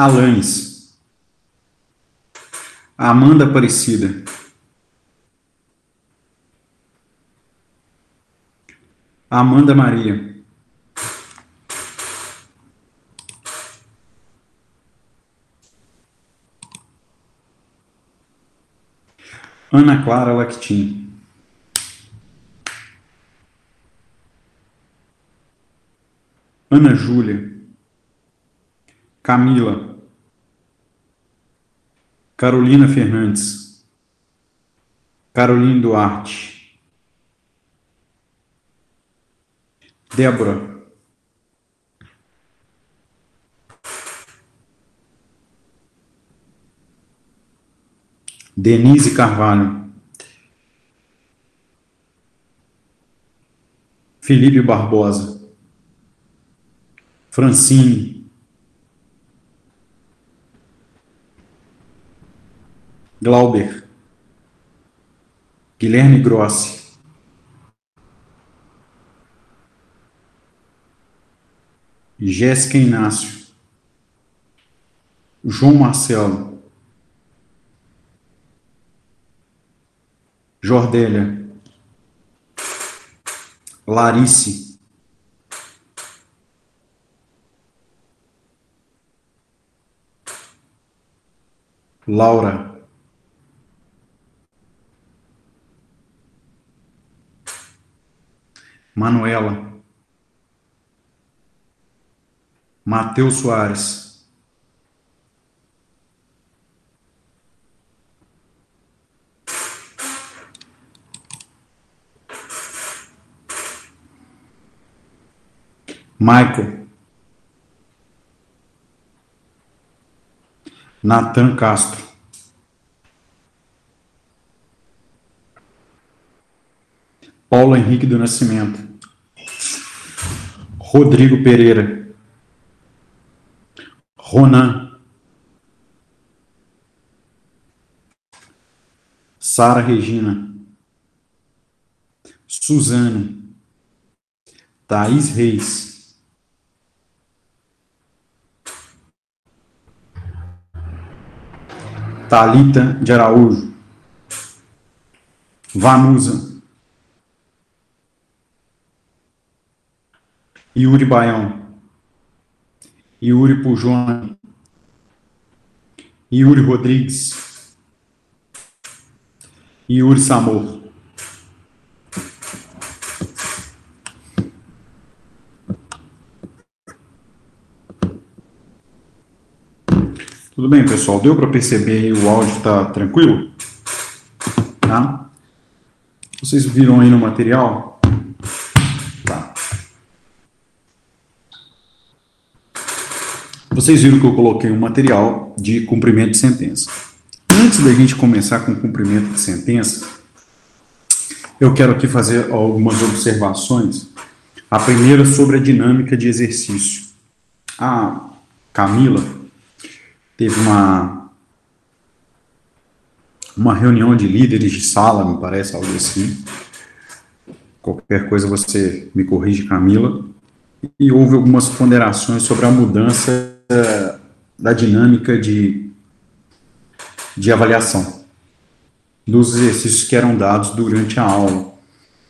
Alanes. Amanda Aparecida. Amanda Maria. Ana Clara Lactin. Ana Júlia. Camila. Carolina Fernandes. Carolina Duarte. Débora. Denise Carvalho. Felipe Barbosa. Francine. Glauber. Guilherme Grossi. Jéssica Inácio. João Marcelo. Jordélia, Larice, Laura, Manuela, Matheus Soares, Michael. Natan Castro. Paulo Henrique do Nascimento. Rodrigo Pereira. Ronan. Sara Regina. Suzane. Thaís Reis. Talita de Araújo, Vanusa, Yuri Baião, Yuri Pujone, Yuri Rodrigues, Yuri Samor. Tudo bem, pessoal? Deu para perceber o áudio está tranquilo? Tá? Vocês viram aí no material? Tá. Vocês viram que eu coloquei um material de cumprimento de sentença. Antes da gente começar com o cumprimento de sentença, eu quero aqui fazer algumas observações. A primeira sobre a dinâmica de exercício. A Camila, teve uma uma reunião de líderes de sala, me parece, algo assim. Qualquer coisa você me corrige, Camila. E houve algumas ponderações sobre a mudança da dinâmica de, de avaliação dos exercícios que eram dados durante a aula.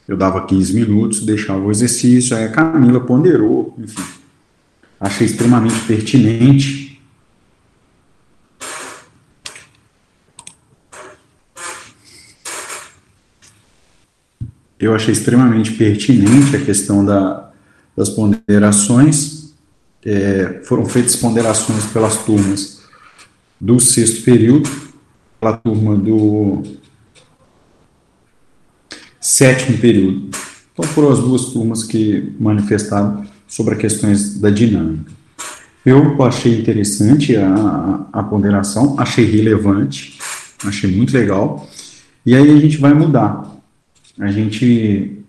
Eu dava 15 minutos, deixava o exercício, aí a Camila ponderou, enfim. Achei extremamente pertinente eu achei extremamente pertinente a questão da, das ponderações. É, foram feitas ponderações pelas turmas do sexto período, pela turma do sétimo período. Então foram as duas turmas que manifestaram sobre questões da dinâmica. Eu achei interessante a, a ponderação, achei relevante, achei muito legal. E aí a gente vai mudar a gente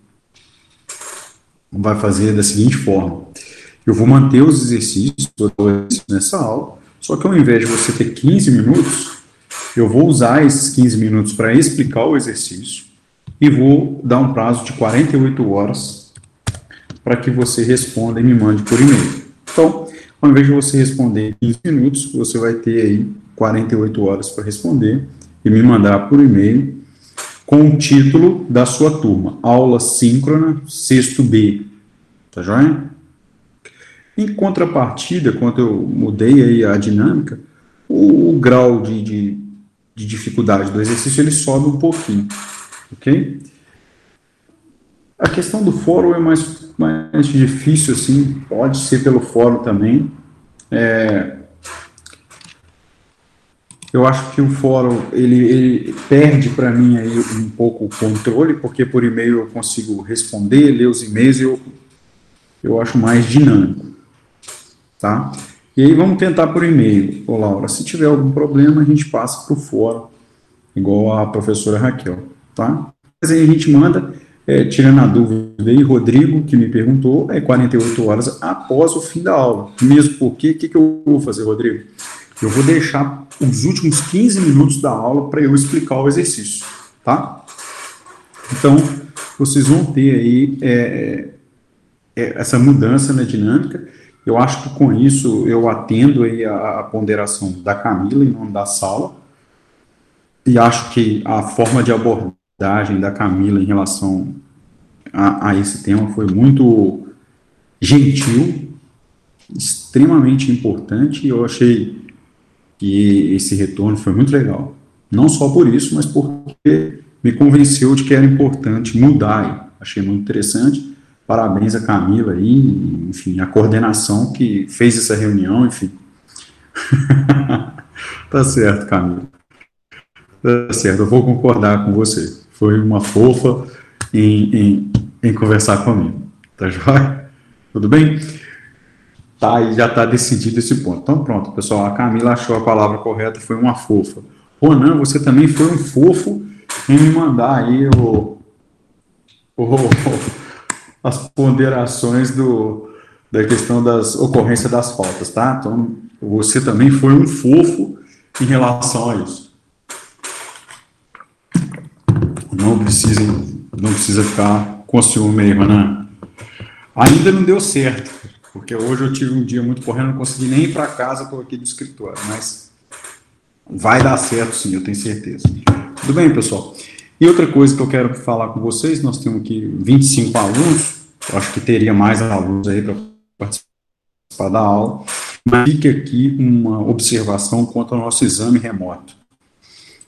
vai fazer da seguinte forma: eu vou manter os exercícios nessa aula, só que ao invés de você ter 15 minutos, eu vou usar esses 15 minutos para explicar o exercício e vou dar um prazo de 48 horas para que você responda e me mande por e-mail. Então, ao invés de você responder em 15 minutos, você vai ter aí 48 horas para responder e me mandar por e-mail com o título da sua turma, aula síncrona, sexto B, tá joia? Em contrapartida, quando eu mudei aí a dinâmica, o, o grau de, de, de, dificuldade do exercício ele sobe um pouquinho, ok? A questão do fórum é mais, mais difícil, assim, pode ser pelo fórum também. É, eu acho que o fórum ele, ele perde para mim aí um pouco o controle, porque por e-mail eu consigo responder, ler os e-mails, eu, eu acho mais dinâmico, tá? E aí vamos tentar por e-mail. Ô Laura, se tiver algum problema, a gente passa para o fórum, igual a professora Raquel, tá? Mas aí a gente manda, é, tirando a dúvida aí, Rodrigo, que me perguntou, é 48 horas após o fim da aula. Mesmo porque, o que, que eu vou fazer, Rodrigo? Eu vou deixar os últimos 15 minutos da aula para eu explicar o exercício, tá? Então, vocês vão ter aí é, é, essa mudança na dinâmica. Eu acho que com isso eu atendo aí a, a ponderação da Camila em nome da sala. E acho que a forma de abordagem da Camila em relação a, a esse tema foi muito gentil, extremamente importante. Eu achei e esse retorno foi muito legal. Não só por isso, mas porque me convenceu de que era importante mudar. Achei muito interessante. Parabéns a Camila aí, enfim, a coordenação que fez essa reunião, enfim. tá certo, Camila. Tá certo, eu vou concordar com você. Foi uma fofa em, em, em conversar comigo. Tá joia? Tudo bem? tá, e já está decidido esse ponto. Então, pronto, pessoal, a Camila achou a palavra correta, foi uma fofa. Ronan, você também foi um fofo em me mandar aí o, o, as ponderações do, da questão das ocorrências das faltas, tá? Então, você também foi um fofo em relação a isso. Não precisa, não precisa ficar com ciúme aí, Ronan. Ainda não deu certo porque hoje eu tive um dia muito correndo, não consegui nem ir para casa, estou aqui do escritório, mas vai dar certo sim, eu tenho certeza. Tudo bem, pessoal? E outra coisa que eu quero falar com vocês, nós temos aqui 25 alunos, eu acho que teria mais alunos aí para participar da aula, mas fica aqui uma observação quanto ao nosso exame remoto.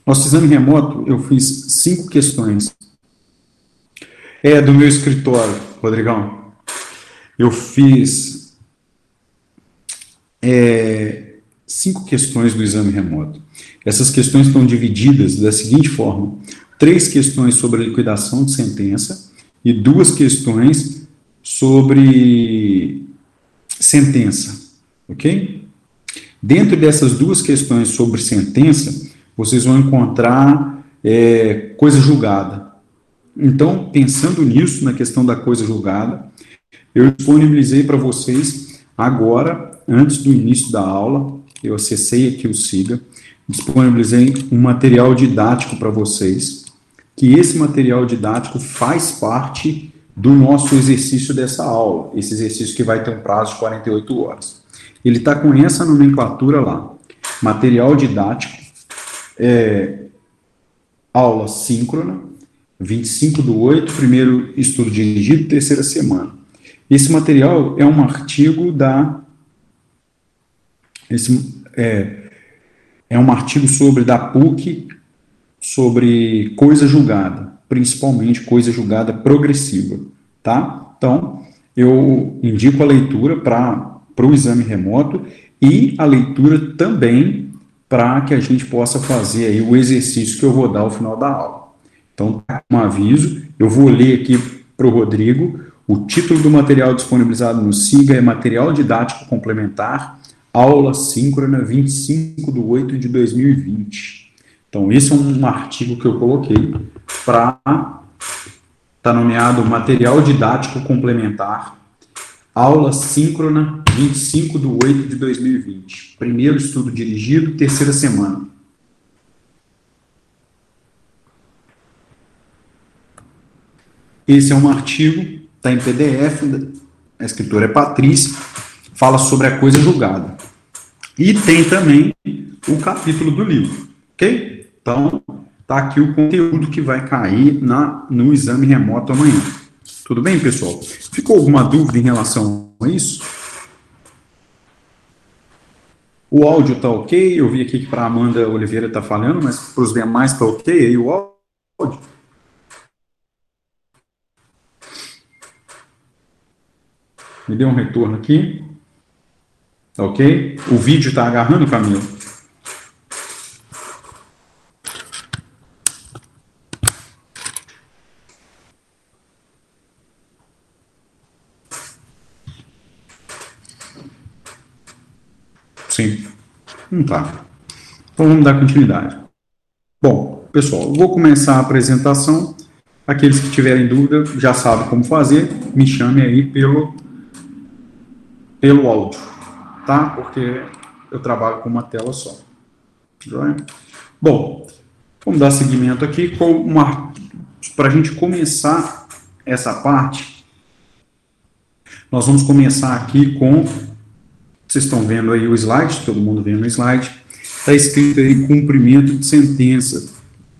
Nosso exame remoto, eu fiz cinco questões. É do meu escritório, Rodrigão eu fiz é, cinco questões do exame remoto. Essas questões estão divididas da seguinte forma: três questões sobre a liquidação de sentença e duas questões sobre sentença, ok? Dentro dessas duas questões sobre sentença, vocês vão encontrar é, coisa julgada. Então, pensando nisso, na questão da coisa julgada, eu disponibilizei para vocês agora, antes do início da aula, eu acessei aqui o SIGA, disponibilizei um material didático para vocês, que esse material didático faz parte do nosso exercício dessa aula, esse exercício que vai ter um prazo de 48 horas. Ele está com essa nomenclatura lá, material didático, é, aula síncrona, 25 do 8, primeiro estudo dirigido, terceira semana. Esse material é um artigo da. Esse, é, é um artigo sobre da PUC sobre coisa julgada, principalmente coisa julgada progressiva, tá? Então, eu indico a leitura para o exame remoto e a leitura também para que a gente possa fazer aí o exercício que eu vou dar ao final da aula. Então, tá um aviso, eu vou ler aqui para o Rodrigo o título do material disponibilizado no SIGA é Material Didático Complementar, aula síncrona 25 de 8 de 2020. Então, esse é um artigo que eu coloquei para. Está nomeado Material Didático Complementar, aula síncrona 25 de 8 de 2020. Primeiro estudo dirigido, terceira semana. Esse é um artigo está em PDF, a escritora é Patrícia, fala sobre a coisa julgada. E tem também o capítulo do livro, ok? Então, tá aqui o conteúdo que vai cair na, no exame remoto amanhã. Tudo bem, pessoal? Ficou alguma dúvida em relação a isso? O áudio tá ok? Eu vi aqui que para Amanda Oliveira tá falhando, mas para os demais tá ok aí o áudio? Me dê um retorno aqui. Ok? O vídeo está agarrando, Camilo? Sim. Não tá. Então vamos dar continuidade. Bom, pessoal, vou começar a apresentação. Aqueles que tiverem dúvida já sabem como fazer. Me chame aí pelo, pelo áudio, tá? Porque eu trabalho com uma tela só. Bom, vamos dar seguimento aqui com uma para a gente começar essa parte. Nós vamos começar aqui com vocês estão vendo aí o slide, todo mundo vendo o slide. Está escrito aí cumprimento de sentença.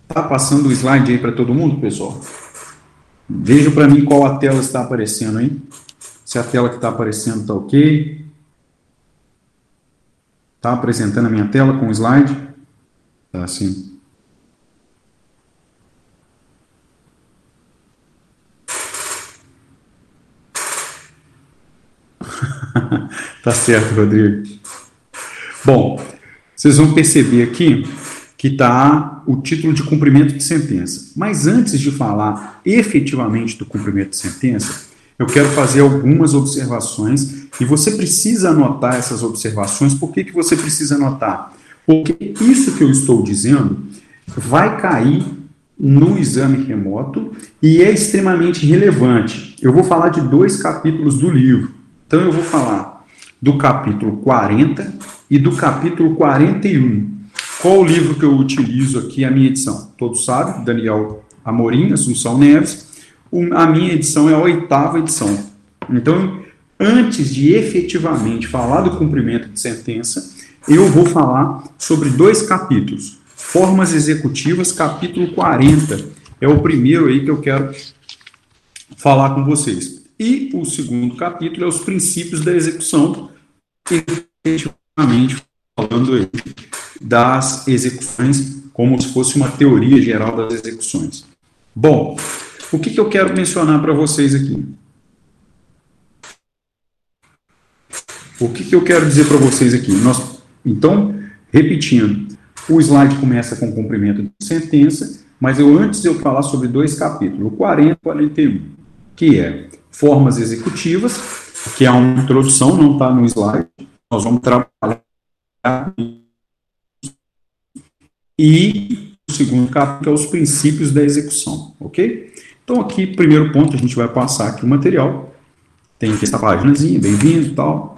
Está passando o slide aí para todo mundo, pessoal? Veja para mim qual a tela está aparecendo aí. Se a tela que está aparecendo está ok. Está apresentando a minha tela com o slide? Está assim. tá certo, Rodrigo. Bom, vocês vão perceber aqui que está o título de cumprimento de sentença. Mas antes de falar efetivamente do cumprimento de sentença, eu quero fazer algumas observações e você precisa anotar essas observações. Por que, que você precisa anotar? Porque isso que eu estou dizendo vai cair no exame remoto e é extremamente relevante. Eu vou falar de dois capítulos do livro. Então eu vou falar do capítulo 40 e do capítulo 41. Qual o livro que eu utilizo aqui, a minha edição? Todos sabem, Daniel Amorim, Assunção Neves. A minha edição é a oitava edição. Então, antes de efetivamente falar do cumprimento de sentença, eu vou falar sobre dois capítulos. Formas executivas, capítulo 40. É o primeiro aí que eu quero falar com vocês. E o segundo capítulo é os princípios da execução, efetivamente falando das execuções como se fosse uma teoria geral das execuções. Bom, o que, que eu quero mencionar para vocês aqui? O que, que eu quero dizer para vocês aqui? Nós, então, repetindo, o slide começa com cumprimento de sentença, mas eu antes eu falar sobre dois capítulos, o 40 e o 41, que é formas executivas, que é uma introdução, não está no slide. Nós vamos trabalhar. E o segundo capítulo é os princípios da execução, ok? Então, aqui, primeiro ponto, a gente vai passar aqui o material. Tem aqui essa páginazinha, bem-vindo e tal.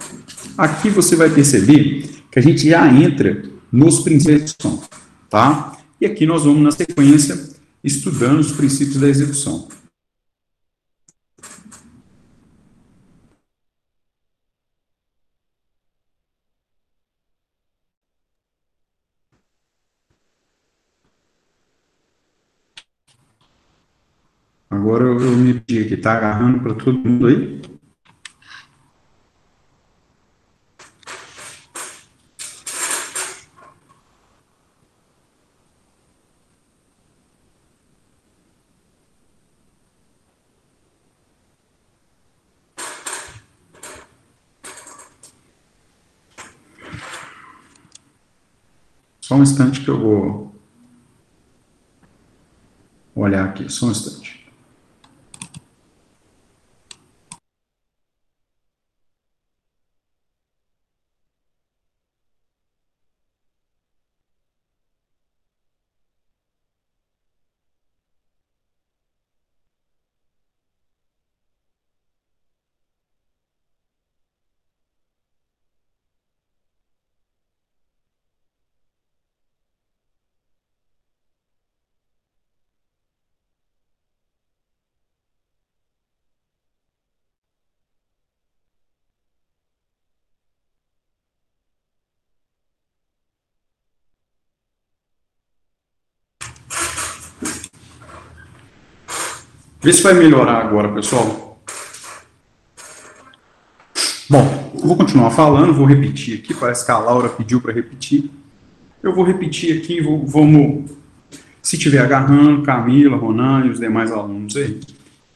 Aqui você vai perceber que a gente já entra nos princípios da execução, tá? E aqui nós vamos, na sequência, estudando os princípios da execução. Agora eu, eu me pedi aqui, tá agarrando para todo mundo aí? Só um instante que eu vou olhar aqui, só um instante. Vê se vai melhorar agora, pessoal. Bom, vou continuar falando, vou repetir aqui, parece que a Laura pediu para repetir. Eu vou repetir aqui, vou, vamos, se tiver agarrando, Camila, Ronan e os demais alunos aí,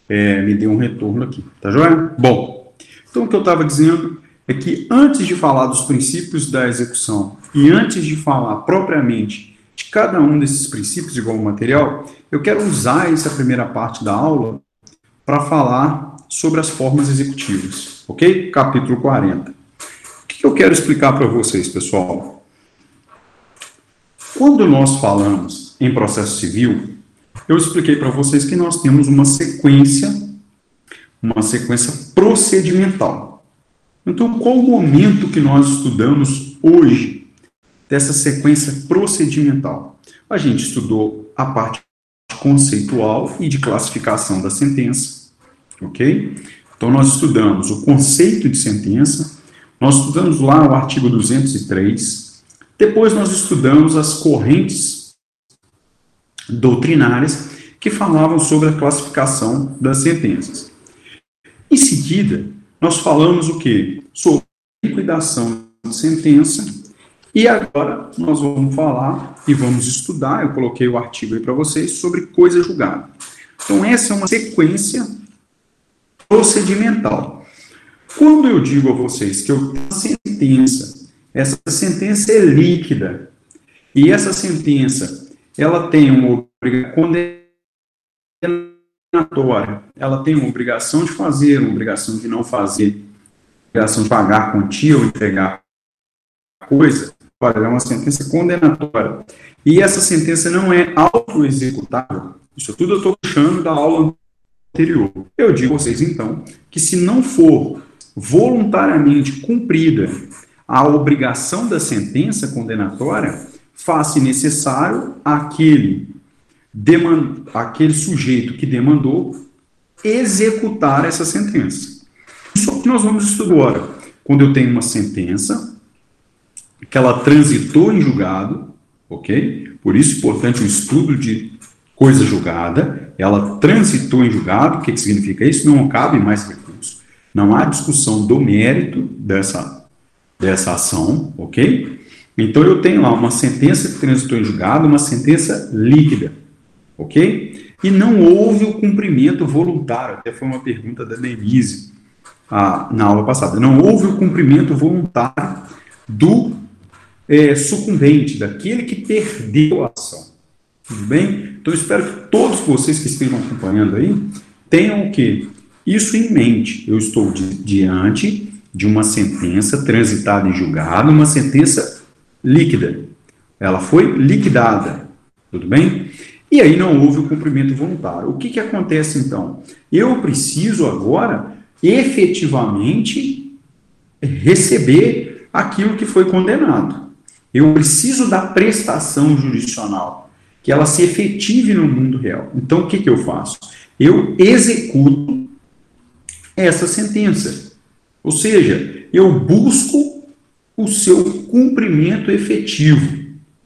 é, me dê um retorno aqui, tá joia? Bom, então o que eu estava dizendo é que antes de falar dos princípios da execução e antes de falar propriamente de cada um desses princípios de igual material, eu quero usar essa primeira parte da aula para falar sobre as formas executivas, ok? Capítulo 40. O que eu quero explicar para vocês, pessoal? Quando nós falamos em processo civil, eu expliquei para vocês que nós temos uma sequência, uma sequência procedimental. Então, qual o momento que nós estudamos hoje dessa sequência procedimental? A gente estudou a parte conceitual e de classificação da sentença, ok? Então, nós estudamos o conceito de sentença, nós estudamos lá o artigo 203, depois nós estudamos as correntes doutrinárias que falavam sobre a classificação das sentenças. Em seguida, nós falamos o quê? Sobre liquidação de sentença. E agora nós vamos falar e vamos estudar, eu coloquei o artigo aí para vocês, sobre coisa julgada. Então, essa é uma sequência procedimental. Quando eu digo a vocês que eu tenho uma sentença, essa sentença é líquida, e essa sentença, ela tem uma obrigação condenatória, ela tem uma obrigação de fazer, uma obrigação de não fazer, obrigação de pagar quantia ou entregar coisa, é uma sentença condenatória. E essa sentença não é auto-executável. Isso tudo eu estou puxando da aula anterior. Eu digo a vocês, então, que se não for voluntariamente cumprida a obrigação da sentença condenatória, faz-se necessário aquele demand, aquele sujeito que demandou executar essa sentença. Isso que nós vamos estudar agora. Quando eu tenho uma sentença que ela transitou em julgado, ok? Por isso importante o estudo de coisa julgada, ela transitou em julgado, o que, que significa isso? Não cabe mais recurso. Não há discussão do mérito dessa, dessa ação, ok? Então eu tenho lá uma sentença que transitou em julgado, uma sentença líquida ok? E não houve o cumprimento voluntário, até foi uma pergunta da Denise ah, na aula passada, não houve o cumprimento voluntário do é, sucumbente, daquele que perdeu a ação. Tudo bem? Então, espero que todos vocês que estejam acompanhando aí tenham o quê? Isso em mente. Eu estou di diante de uma sentença transitada em julgado, uma sentença líquida. Ela foi liquidada. Tudo bem? E aí não houve o cumprimento voluntário. O que, que acontece então? Eu preciso agora efetivamente receber aquilo que foi condenado. Eu preciso da prestação jurisdicional, que ela se efetive no mundo real. Então, o que, que eu faço? Eu executo essa sentença. Ou seja, eu busco o seu cumprimento efetivo.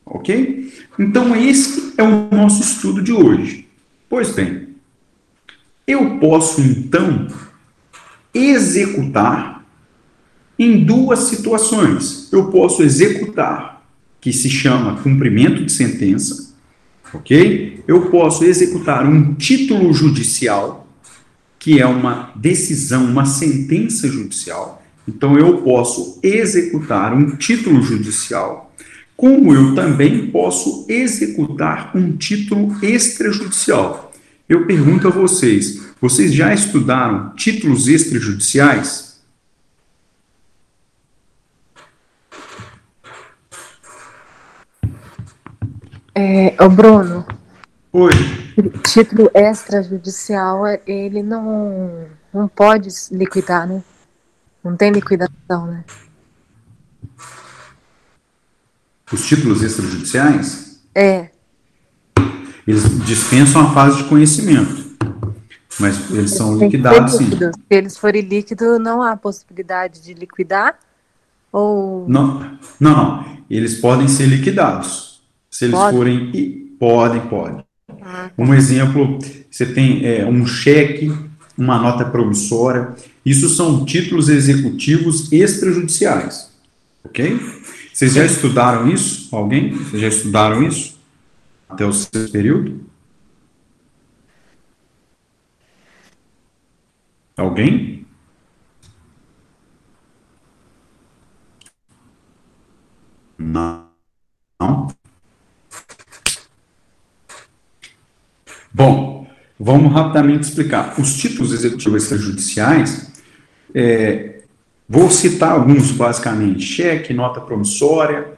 Ok? Então, esse é o nosso estudo de hoje. Pois bem, eu posso então executar em duas situações. Eu posso executar, que se chama cumprimento de sentença, ok? Eu posso executar um título judicial, que é uma decisão, uma sentença judicial. Então, eu posso executar um título judicial como eu também posso executar um título extrajudicial. Eu pergunto a vocês: vocês já estudaram títulos extrajudiciais? É, o Bruno. Oi. Título extrajudicial, ele não, não pode liquidar, né? Não tem liquidação, né? Os títulos extrajudiciais? É. Eles dispensam a fase de conhecimento. Mas eles são liquidados, sim. Se eles forem líquidos, não há possibilidade de liquidar? Ou... Não, não, não. Eles podem ser liquidados. Se eles Pode? forem. Podem, podem. Um exemplo, você tem é, um cheque, uma nota promissória. Isso são títulos executivos extrajudiciais. Ok? Vocês já estudaram isso? Alguém? Vocês já estudaram isso? Até o sexto período? Alguém? Não. Não? Bom, vamos rapidamente explicar. Os títulos executivos extrajudiciais, é, vou citar alguns basicamente: cheque, nota promissória,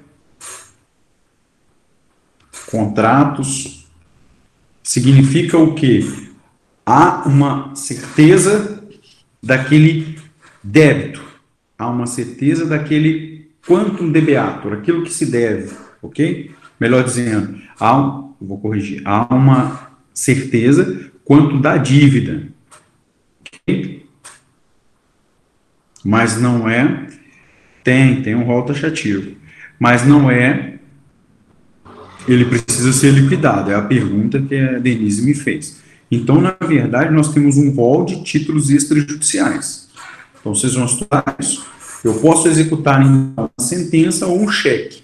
contratos. Significa o quê? Há uma certeza daquele débito, há uma certeza daquele quantum debeatur, aquilo que se deve, ok? Melhor dizendo, há um, vou corrigir, há uma certeza quanto da dívida, ok? Mas não é, tem, tem um rol taxativo, mas não é, ele precisa ser liquidado, é a pergunta que a Denise me fez. Então, na verdade, nós temos um rol de títulos extrajudiciais. Então, vocês vão estudar isso. Eu posso executar uma sentença ou um cheque.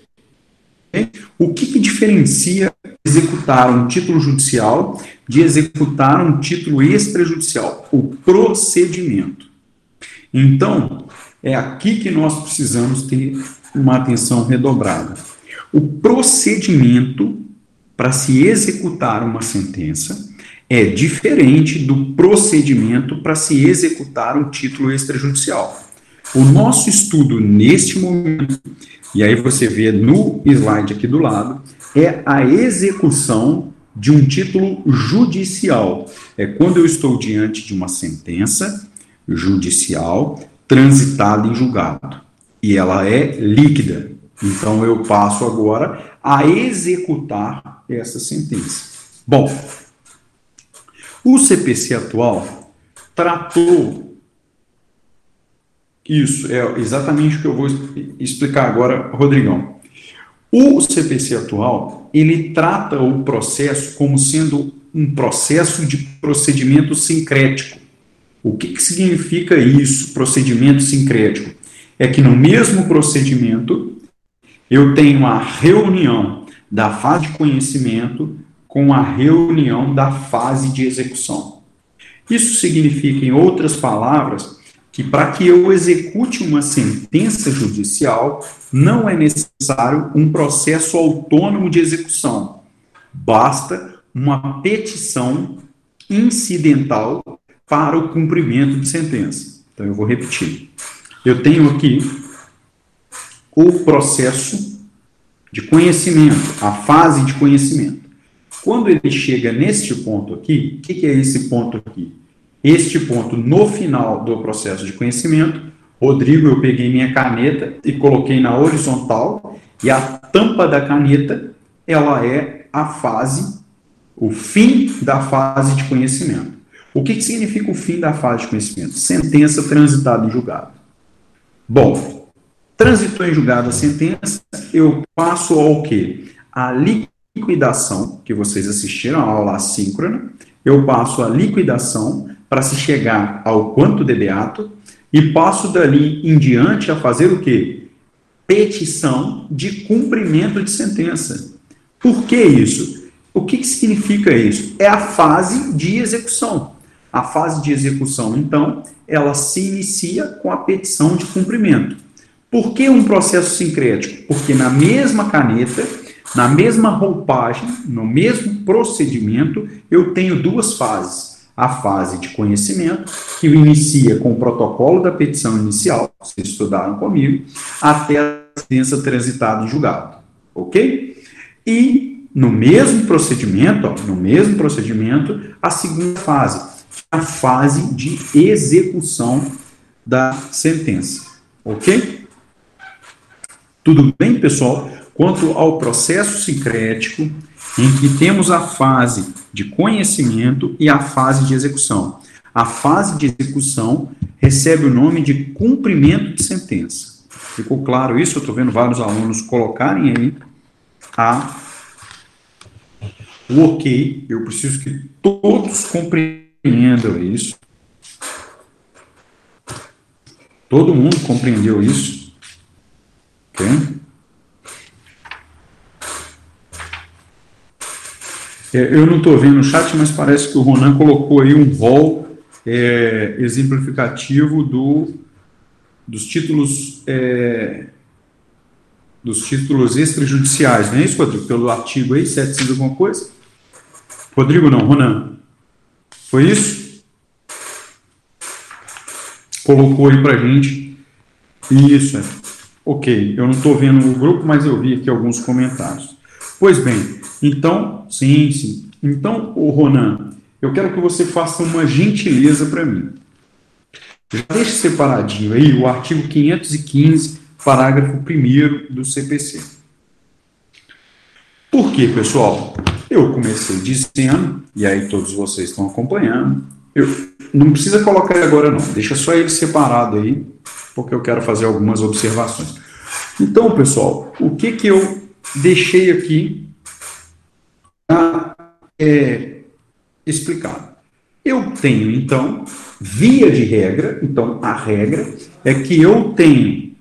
O que, que diferencia executar um título judicial de executar um título extrajudicial? O procedimento. Então, é aqui que nós precisamos ter uma atenção redobrada. O procedimento para se executar uma sentença é diferente do procedimento para se executar um título extrajudicial. O nosso estudo neste momento, e aí você vê no slide aqui do lado, é a execução de um título judicial. É quando eu estou diante de uma sentença judicial transitada em julgado. E ela é líquida. Então eu passo agora a executar essa sentença. Bom, o CPC atual tratou isso, é exatamente o que eu vou explicar agora, Rodrigão. O CPC atual, ele trata o processo como sendo um processo de procedimento sincrético. O que, que significa isso, procedimento sincrético? É que no mesmo procedimento, eu tenho a reunião da fase de conhecimento com a reunião da fase de execução. Isso significa, em outras palavras, que para que eu execute uma sentença judicial, não é necessário um processo autônomo de execução. Basta uma petição incidental para o cumprimento de sentença. Então, eu vou repetir. Eu tenho aqui o processo de conhecimento, a fase de conhecimento. Quando ele chega neste ponto aqui, o que, que é esse ponto aqui? Este ponto no final do processo de conhecimento, Rodrigo, eu peguei minha caneta e coloquei na horizontal, e a tampa da caneta, ela é a fase, o fim da fase de conhecimento. O que, que significa o fim da fase de conhecimento? Sentença transitada em julgado. Bom, transitou em julgado a sentença, eu passo ao quê? A liquidação, que vocês assistiram a aula assíncrona, eu passo a liquidação para se chegar ao quanto de beato e passo dali em diante a fazer o quê? Petição de cumprimento de sentença. Por que isso? O que, que significa isso? É a fase de execução. A fase de execução, então, ela se inicia com a petição de cumprimento. Por que um processo sincrético? Porque na mesma caneta na mesma roupagem, no mesmo procedimento, eu tenho duas fases. A fase de conhecimento, que inicia com o protocolo da petição inicial, vocês estudaram comigo, até a sentença transitada em julgado. Ok? E no mesmo procedimento, ó, no mesmo procedimento, a segunda fase, a fase de execução da sentença. Ok? Tudo bem, pessoal? quanto ao processo sincrético, em que temos a fase de conhecimento e a fase de execução. A fase de execução recebe o nome de cumprimento de sentença. Ficou claro isso? Eu estou vendo vários alunos colocarem aí a o ok, eu preciso que todos compreendam isso. Todo mundo compreendeu isso? Ok? Eu não estou vendo o chat, mas parece que o Ronan colocou aí um rol é, exemplificativo do, dos títulos é, dos títulos extrajudiciais, não é isso, Rodrigo? Pelo artigo aí, 700 alguma coisa? Rodrigo não, Ronan. Foi isso? Colocou aí pra gente. Isso, é. ok. Eu não estou vendo o grupo, mas eu vi aqui alguns comentários. Pois bem, então, sim, sim. Então, o Ronan, eu quero que você faça uma gentileza para mim. Já deixe separadinho aí o artigo 515 parágrafo 1 do CPC. Por quê, pessoal? Eu comecei dizendo, e aí todos vocês estão acompanhando, eu, não precisa colocar ele agora não, deixa só ele separado aí, porque eu quero fazer algumas observações. Então, pessoal, o que que eu deixei aqui é, explicado? Eu tenho, então, via de regra, então a regra é que eu tenho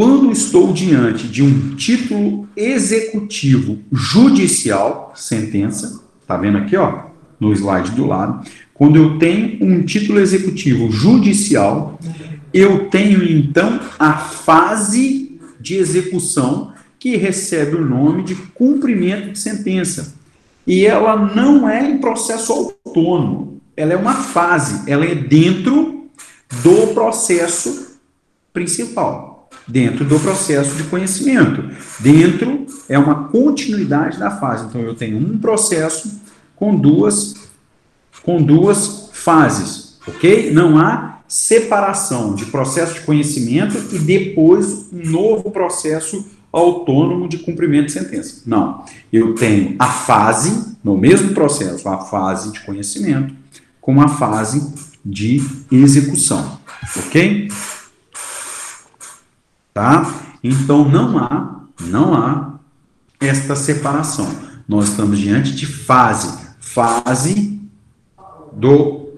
quando estou diante de um título executivo judicial, sentença, tá vendo aqui, ó, no slide do lado, quando eu tenho um título executivo judicial, eu tenho então a fase de execução que recebe o nome de cumprimento de sentença. E ela não é em processo autônomo, ela é uma fase, ela é dentro do processo principal dentro do processo de conhecimento. Dentro é uma continuidade da fase. Então eu tenho um processo com duas com duas fases, OK? Não há separação de processo de conhecimento e depois um novo processo autônomo de cumprimento de sentença. Não. Eu tenho a fase, no mesmo processo, a fase de conhecimento com a fase de execução. OK? Tá? Então não há, não há esta separação. Nós estamos diante de fase, fase do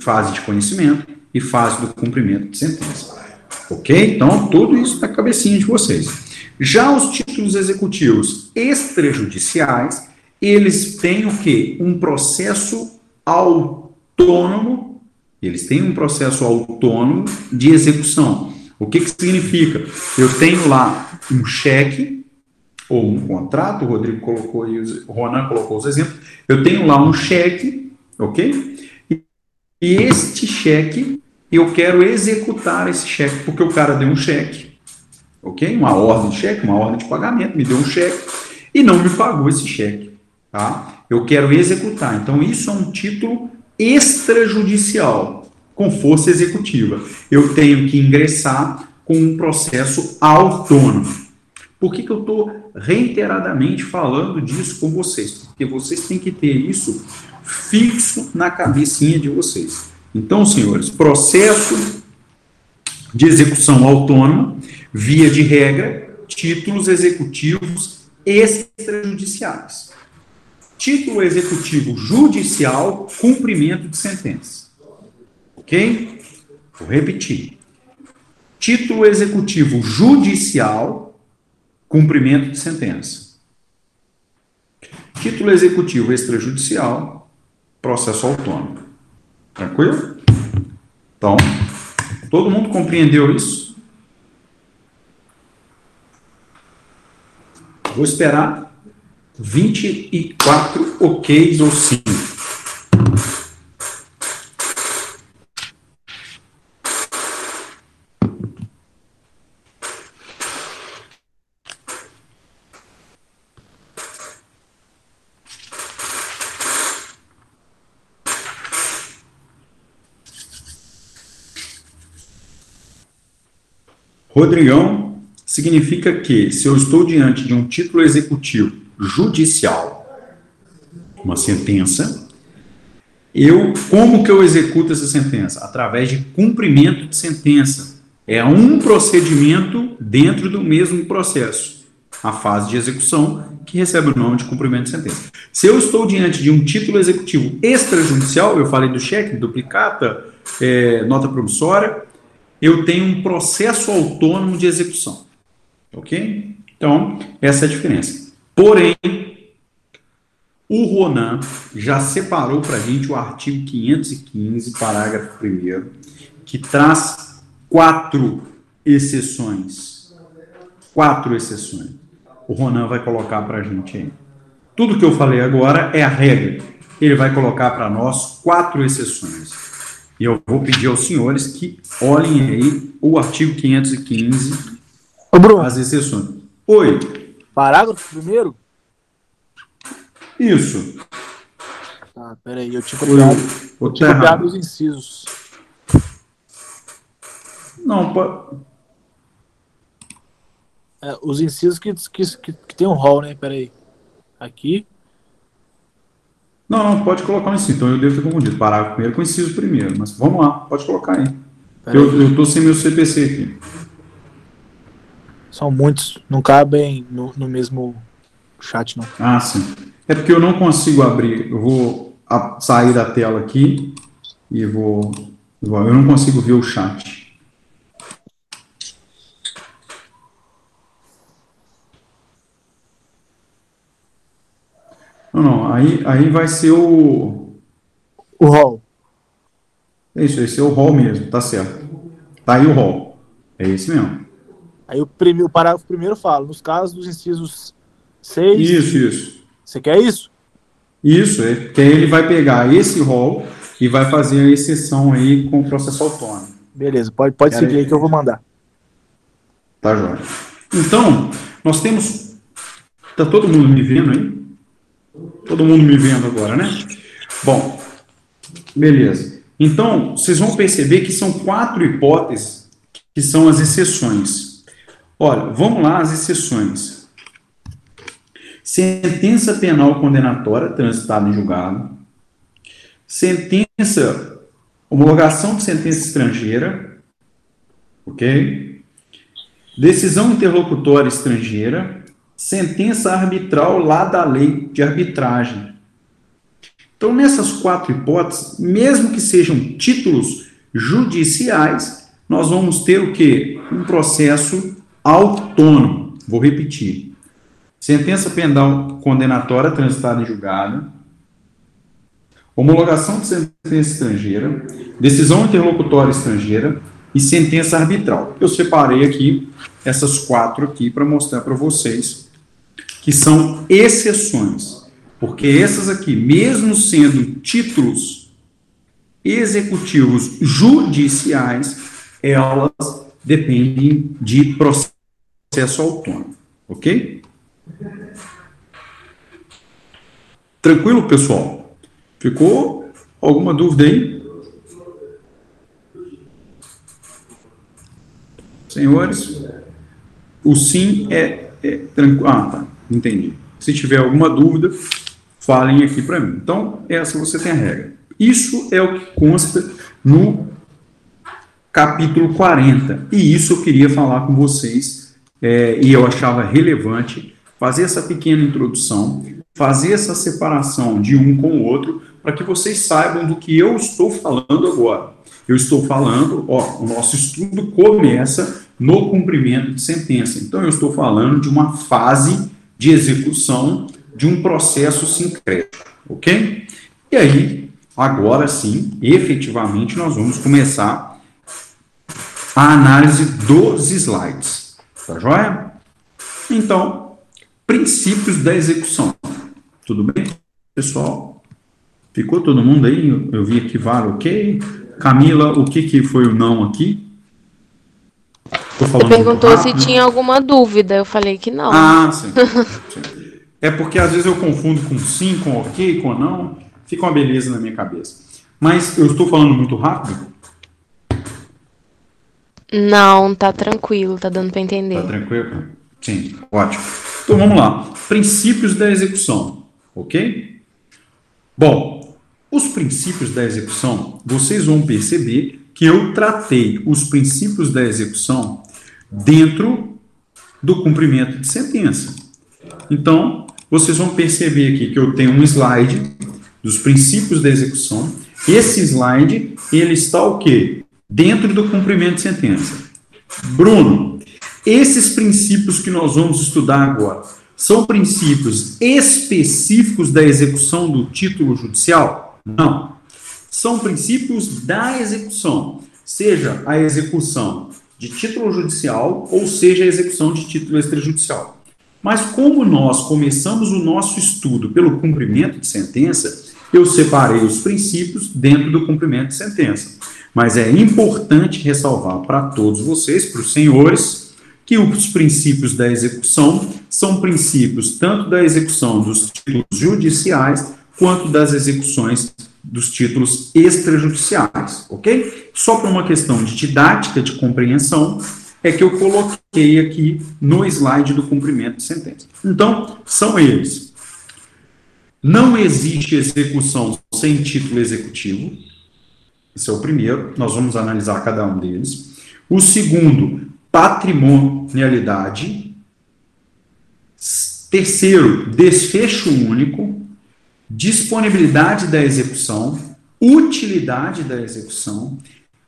fase de conhecimento e fase do cumprimento de sentença. OK? Então tudo isso na cabecinha de vocês. Já os títulos executivos extrajudiciais, eles têm o quê? Um processo autônomo, eles têm um processo autônomo de execução. O que, que significa? Eu tenho lá um cheque ou um contrato, o Rodrigo colocou aí, o Ronan colocou os exemplos. Eu tenho lá um cheque, ok? E este cheque, eu quero executar esse cheque, porque o cara deu um cheque, ok? Uma ordem de cheque, uma ordem de pagamento, me deu um cheque e não me pagou esse cheque, tá? Eu quero executar. Então, isso é um título extrajudicial com força executiva. Eu tenho que ingressar com um processo autônomo. Por que, que eu estou reiteradamente falando disso com vocês? Porque vocês têm que ter isso fixo na cabecinha de vocês. Então, senhores, processo de execução autônoma, via de regra, títulos executivos extrajudiciais. Título executivo judicial, cumprimento de sentença. Ok? Vou repetir. Título executivo judicial, cumprimento de sentença. Título executivo extrajudicial, processo autônomo. Tranquilo? Então, todo mundo compreendeu isso? Vou esperar 24 OKs ou sim. Rodrigão significa que se eu estou diante de um título executivo judicial, uma sentença, eu como que eu executo essa sentença? Através de cumprimento de sentença. É um procedimento dentro do mesmo processo. a fase de execução, que recebe o nome de cumprimento de sentença. Se eu estou diante de um título executivo extrajudicial, eu falei do cheque, duplicata, é, nota promissória, eu tenho um processo autônomo de execução. Ok? Então, essa é a diferença. Porém, o Ronan já separou para a gente o artigo 515, parágrafo 1, que traz quatro exceções. Quatro exceções. O Ronan vai colocar para a gente aí. Tudo que eu falei agora é a regra. Ele vai colocar para nós quatro exceções. E eu vou pedir aos senhores que olhem aí o artigo 515, Ô, Bruno, as exceções. Oi, parágrafo primeiro? isso. Tá, peraí, eu tinha copiado, eu tinha copiado os incisos. Não, po- É, os incisos que, que, que, que tem um rol, né? Peraí. Aqui. não, não, pode colocar no inciso. Então eu devo ter confundido. Parágrafo primeiro com inciso primeiro. Mas vamos lá, pode colocar aí. Peraí. Eu, eu tô sem meu CPC aqui. São muitos. Não cabem no, no mesmo chat, não. Ah, sim. É porque eu não consigo abrir. Eu vou sair da tela aqui e vou. Eu não consigo ver o chat. Não, não. Aí, aí vai ser o. O rol. É isso, esse é o rol mesmo, tá certo. Tá aí o rol. É esse mesmo. Aí o, parágrafo primeiro fala, nos casos dos incisos 6. Isso, isso. Você quer isso? Isso, é. Aí ele vai pegar esse rol e vai fazer a exceção aí com o processo autônomo. Beleza, pode, pode seguir aí que eu vou mandar. Tá, Jorge? Então, nós temos. Tá todo mundo me vendo aí? Todo mundo me vendo agora, né? Bom, beleza. Então, vocês vão perceber que são quatro hipóteses que são as exceções. Olha, vamos lá, as exceções. Sentença penal condenatória transitada em julgado. Sentença, homologação de sentença estrangeira. Ok? Decisão interlocutória estrangeira, sentença arbitral lá da lei de arbitragem. Então, nessas quatro hipóteses, mesmo que sejam títulos judiciais, nós vamos ter o quê? Um processo autônomo. Vou repetir. Sentença penal condenatória transitada em julgado, homologação de sentença estrangeira, decisão interlocutória estrangeira e sentença arbitral. Eu separei aqui essas quatro aqui para mostrar para vocês que são exceções, porque essas aqui, mesmo sendo títulos executivos judiciais, elas dependem de processo autônomo, ok? Tranquilo, pessoal? Ficou alguma dúvida aí? Senhores, o sim é, é tranquilo. Ah, tá. Entendi. Se tiver alguma dúvida, falem aqui para mim. Então, essa você tem a regra. Isso é o que consta no capítulo 40. E isso eu queria falar com vocês, é, e eu achava relevante fazer essa pequena introdução, fazer essa separação de um com o outro, para que vocês saibam do que eu estou falando agora. Eu estou falando, ó, o nosso estudo começa no cumprimento de sentença. Então, eu estou falando de uma fase de execução de um processo sincrético, ok? E aí, agora sim, efetivamente, nós vamos começar a análise dos slides, tá joia? Então, princípios da execução. Tudo bem, pessoal? Ficou todo mundo aí? Eu, eu vi aqui, vale, ok? Camila, o que, que foi o não aqui? Você perguntou se tinha alguma dúvida. Eu falei que não. Ah, sim. Sim. É porque às vezes eu confundo com sim, com ok, com não. Fica uma beleza na minha cabeça. Mas eu estou falando muito rápido? Não, tá tranquilo, tá dando pra entender. Tá tranquilo? Sim, ótimo. Então vamos lá. Princípios da execução, ok? Bom, os princípios da execução, vocês vão perceber que eu tratei os princípios da execução dentro do cumprimento de sentença. Então, vocês vão perceber aqui que eu tenho um slide dos princípios da execução. Esse slide, ele está o quê? Dentro do cumprimento de sentença. Bruno, esses princípios que nós vamos estudar agora são princípios específicos da execução do título judicial? Não. São princípios da execução, seja a execução de título judicial ou seja a execução de título extrajudicial. Mas como nós começamos o nosso estudo pelo cumprimento de sentença, eu separei os princípios dentro do cumprimento de sentença. Mas é importante ressalvar para todos vocês, para os senhores, que os princípios da execução são princípios tanto da execução dos títulos judiciais quanto das execuções dos títulos extrajudiciais, ok? Só por uma questão de didática, de compreensão, é que eu coloquei aqui no slide do cumprimento de sentença. Então, são eles. Não existe execução sem título executivo. Esse é o primeiro, nós vamos analisar cada um deles. O segundo, patrimonialidade. Terceiro, desfecho único disponibilidade da execução, utilidade da execução,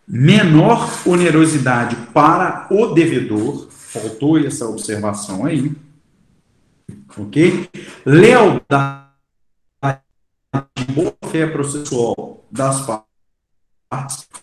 menor onerosidade para o devedor, faltou essa observação aí, ok? Lealdade, boa-fé processual das partes,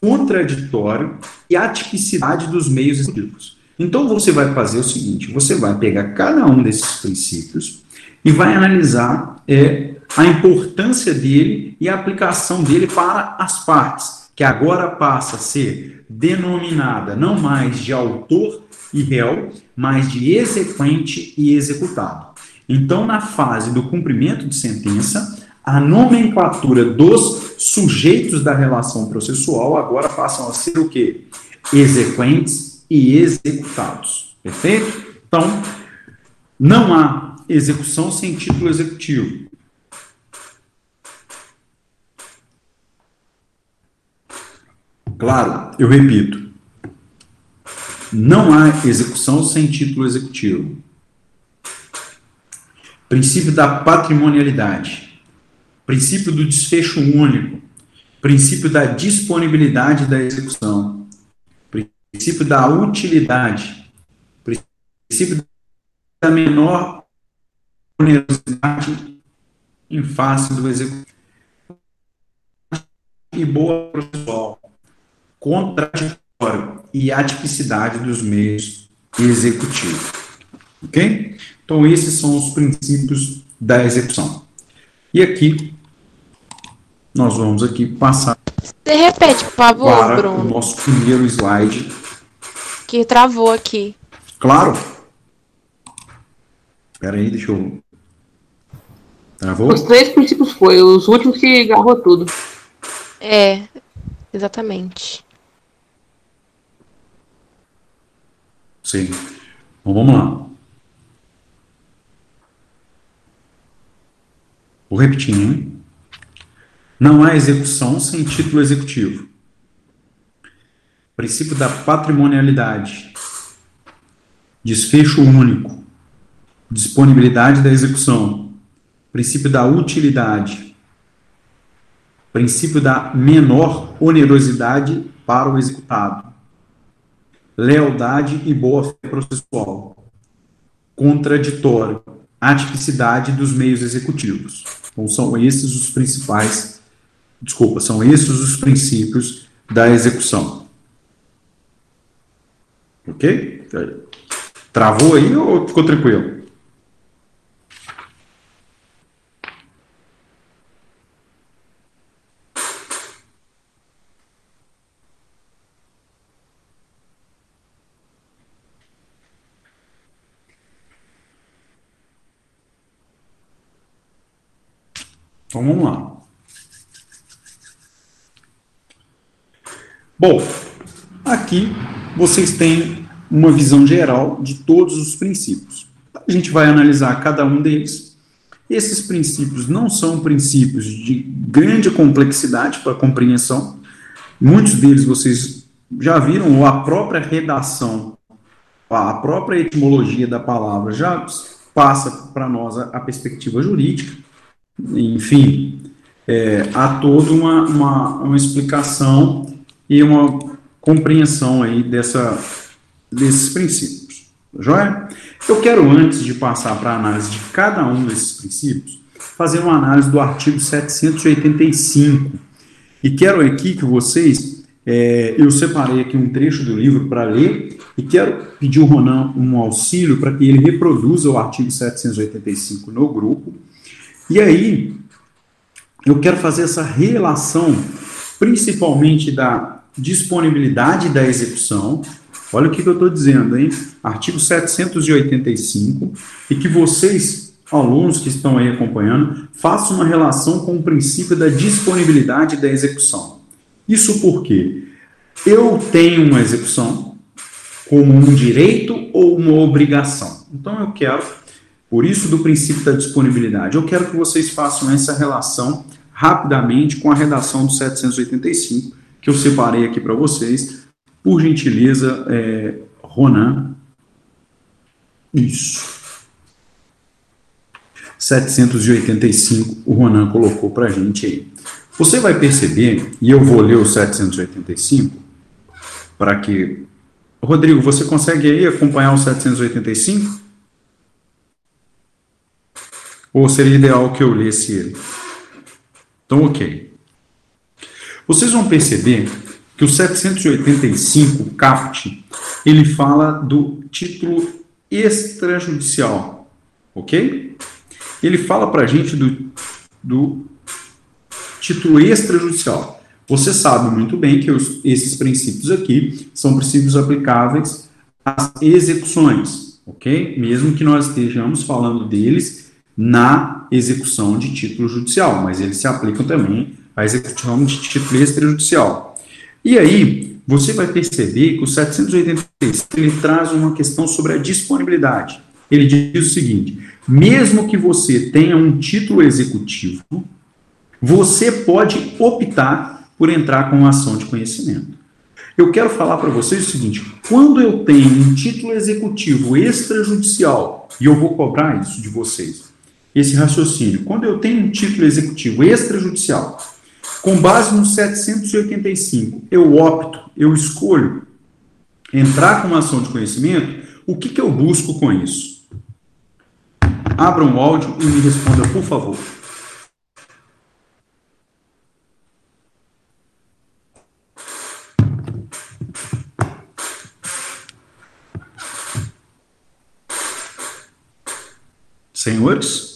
contraditório e a tipicidade dos meios executivos. Então você vai fazer o seguinte: você vai pegar cada um desses princípios e vai analisar é, a importância dele e a aplicação dele para as partes, que agora passa a ser denominada não mais de autor e réu, mas de exequente e executado. Então, na fase do cumprimento de sentença, a nomenclatura dos sujeitos da relação processual agora passam a ser o quê? Exequentes e executados. Perfeito? Então, não há execução sem título executivo. Claro, eu repito, não há execução sem título executivo. Princípio da patrimonialidade, princípio do desfecho único, princípio da disponibilidade da execução, princípio da utilidade, princípio da menor onerosidade em face do executivo e boa processual contraditório e atipicidade dos meios executivos. Ok? Então, esses são os princípios da execução. E aqui, nós vamos aqui passar. Você repete, por favor, para Bruno. o nosso primeiro slide. Que travou aqui. Claro. Espera aí, deixa eu. Travou? Os três princípios foi, os últimos que gravou tudo. É, exatamente. Sim. Então vamos lá. Vou repetindo, hein? Não há execução sem título executivo. Princípio da patrimonialidade. Desfecho único. Disponibilidade da execução. Princípio da utilidade. Princípio da menor onerosidade para o executado lealdade e boa-fé processual, contraditório, atipicidade dos meios executivos. Então, são esses os principais, desculpa, são esses os princípios da execução. Ok? Travou aí ou ficou tranquilo? Então vamos lá. Bom, aqui vocês têm uma visão geral de todos os princípios. A gente vai analisar cada um deles. Esses princípios não são princípios de grande complexidade para compreensão. Muitos deles vocês já viram, ou a própria redação a própria etimologia da palavra já passa para nós a, perspectiva jurídica. Enfim, é, há toda uma, uma, uma explicação e uma compreensão aí dessa, desses princípios. Joia? Eu quero, antes de passar para a análise de cada um desses princípios, fazer uma análise do artigo 785. E quero aqui que vocês, é, eu separei aqui um trecho do livro para ler, e quero pedir ao Ronan um auxílio para que ele reproduza o artigo 785 no grupo. E aí, eu quero fazer essa relação, principalmente da disponibilidade da execução. Olha o que, que eu estou dizendo, hein? Artigo 785, e que vocês, alunos que estão aí acompanhando, façam uma relação com o princípio da disponibilidade da execução. Isso porque eu tenho uma execução como um direito ou uma obrigação. Então eu quero, por isso do princípio da disponibilidade, eu quero que vocês façam essa relação rapidamente com a redação do 785 que eu separei aqui para vocês. Por gentileza, é, Ronan. Isso. 785, o Ronan colocou para a gente aí. Você vai perceber, e eu vou ler o 785, para que. Rodrigo, você consegue aí acompanhar o 785? Ou seria ideal que eu lesse ele? Então, ok. Vocês vão perceber que o 785 CAPT, ele fala do título extrajudicial, ok? Ele fala para a gente do, do título extrajudicial. Você sabe muito bem que os, esses princípios aqui são princípios aplicáveis às execuções, ok? Mesmo que nós estejamos falando deles na execução de título judicial, mas eles se aplicam também a execução de título extrajudicial. E aí, você vai perceber que o 786 ele traz uma questão sobre a disponibilidade. Ele diz o seguinte: mesmo que você tenha um título executivo, você pode optar por entrar com ação de conhecimento. Eu quero falar para vocês o seguinte: quando eu tenho um título executivo extrajudicial, e eu vou cobrar isso de vocês, esse raciocínio, quando eu tenho um título executivo extrajudicial com base no 785, eu opto, eu escolho entrar com uma ação de conhecimento, o que, que eu busco com isso? Abram o áudio e me responda, por favor. Senhores?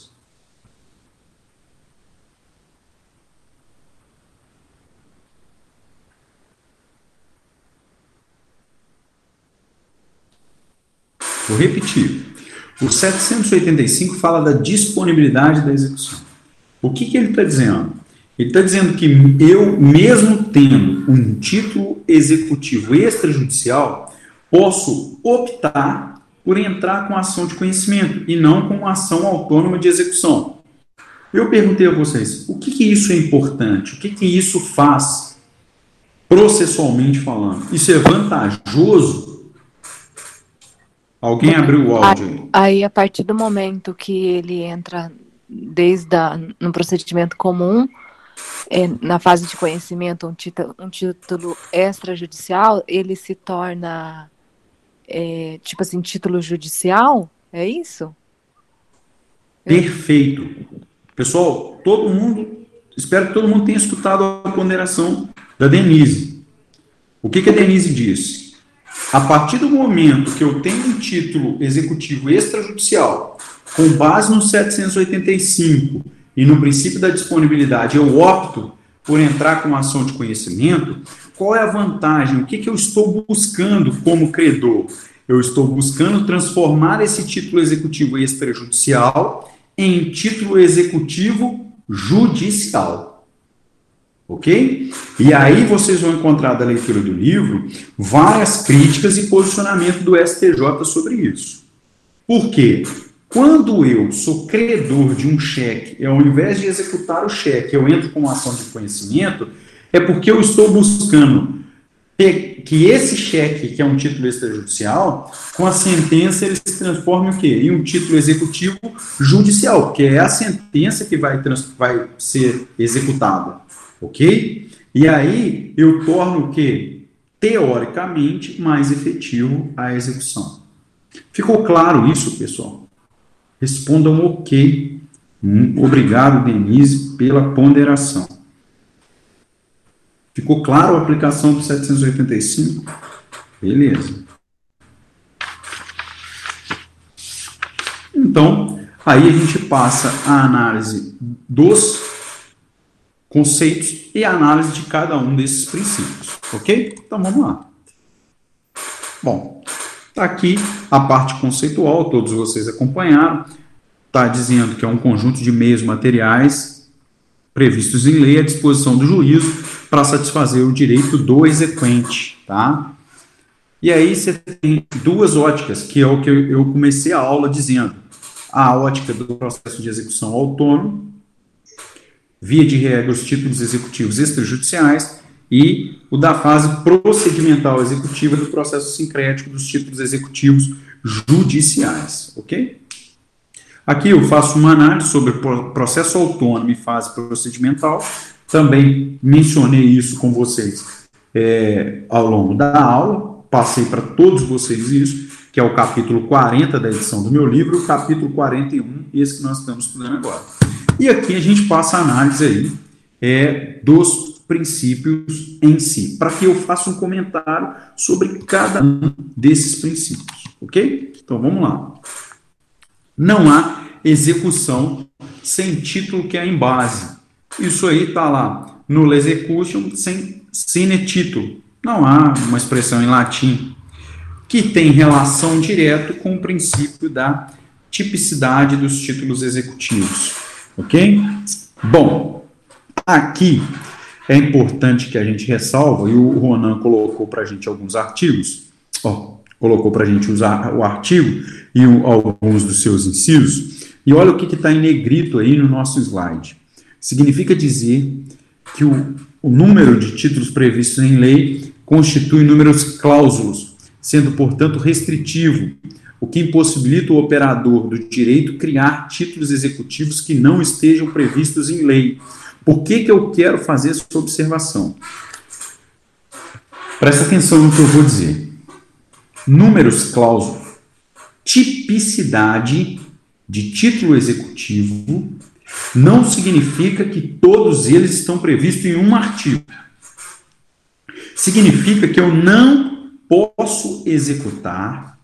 Vou repetir. O 785 fala da disponibilidade da execução. O que, que ele está dizendo? Ele está dizendo que eu, mesmo tendo um título executivo extrajudicial, posso optar por entrar com ação de conhecimento e não com ação autônoma de execução. Eu perguntei a vocês, o que, que isso é importante? O que, que isso faz processualmente falando? Isso é vantajoso Alguém abriu o áudio aí. Aí, a partir do momento que ele entra desde a, no procedimento comum, é, na fase de conhecimento, um título, um título extrajudicial, ele se torna, é, tipo assim, título judicial? É isso? Perfeito. Pessoal, todo mundo, espero que todo mundo tenha escutado a ponderação da Denise. O que, que a Denise disse? A partir do momento que eu tenho um título executivo extrajudicial, com base no 785 e no princípio da disponibilidade, eu opto por entrar com ação de conhecimento, qual é a vantagem? O que, que eu estou buscando como credor? Eu estou buscando transformar esse título executivo extrajudicial em título executivo judicial. Ok? E aí vocês vão encontrar da leitura do livro várias críticas e posicionamento do STJ sobre isso. Por quê? Quando eu sou credor de um cheque, ao invés de executar o cheque, eu entro com uma ação de conhecimento, é porque eu estou buscando que, esse cheque, que é um título extrajudicial, com a sentença ele se transforma em o quê? Em um título executivo judicial, que é a sentença que vai, vai ser executada, ok? E aí eu torno o quê? Teoricamente mais efetivo a execução. Ficou claro isso, pessoal? Respondam ok. Hum, obrigado, Denise, pela ponderação. Ficou claro a aplicação do 785? Beleza. Então, aí a gente passa a análise dos conceitos e análise de cada um desses princípios, ok? Então vamos lá. Bom, está aqui a parte conceitual, todos vocês acompanharam. Está dizendo que é um conjunto de meios materiais previstos em lei à disposição do juízo para satisfazer o direito do exequente, tá? E aí você tem duas óticas, que é o que eu comecei a aula dizendo. A ótica do processo de execução autônomo, via de regra os títulos executivos extrajudiciais, e o da fase procedimental executiva do processo sincrético dos títulos executivos judiciais, ok? Aqui eu faço uma análise sobre processo autônomo e fase procedimental, também mencionei isso com vocês é, ao longo da aula, passei para todos vocês isso, que é o capítulo 40 da edição do meu livro, o capítulo 41, esse que nós estamos estudando agora. E aqui a gente passa a análise aí é, dos princípios em si, para que eu faça um comentário sobre cada um desses princípios, ok? Então vamos lá. Não há execução sem título que é em base. Isso aí está lá no execution sem sine título. Não há uma expressão em latim que tem relação direta com o princípio da tipicidade dos títulos executivos. Ok? Bom, aqui é importante que a gente ressalva, e o Ronan colocou para a gente alguns artigos, ó, colocou para a gente usar o artigo e o, alguns dos seus incisos, e olha o que está em negrito aí no nosso slide significa dizer que o, o número de títulos previstos em lei constitui números cláusulos, sendo, portanto, restritivo, o que impossibilita o operador do direito criar títulos executivos que não estejam previstos em lei. Por que, que eu quero fazer essa observação? Presta atenção no que eu vou dizer. Números cláusulos, tipicidade de título executivo não significa que todos eles estão previstos em um artigo. Significa que eu não posso executar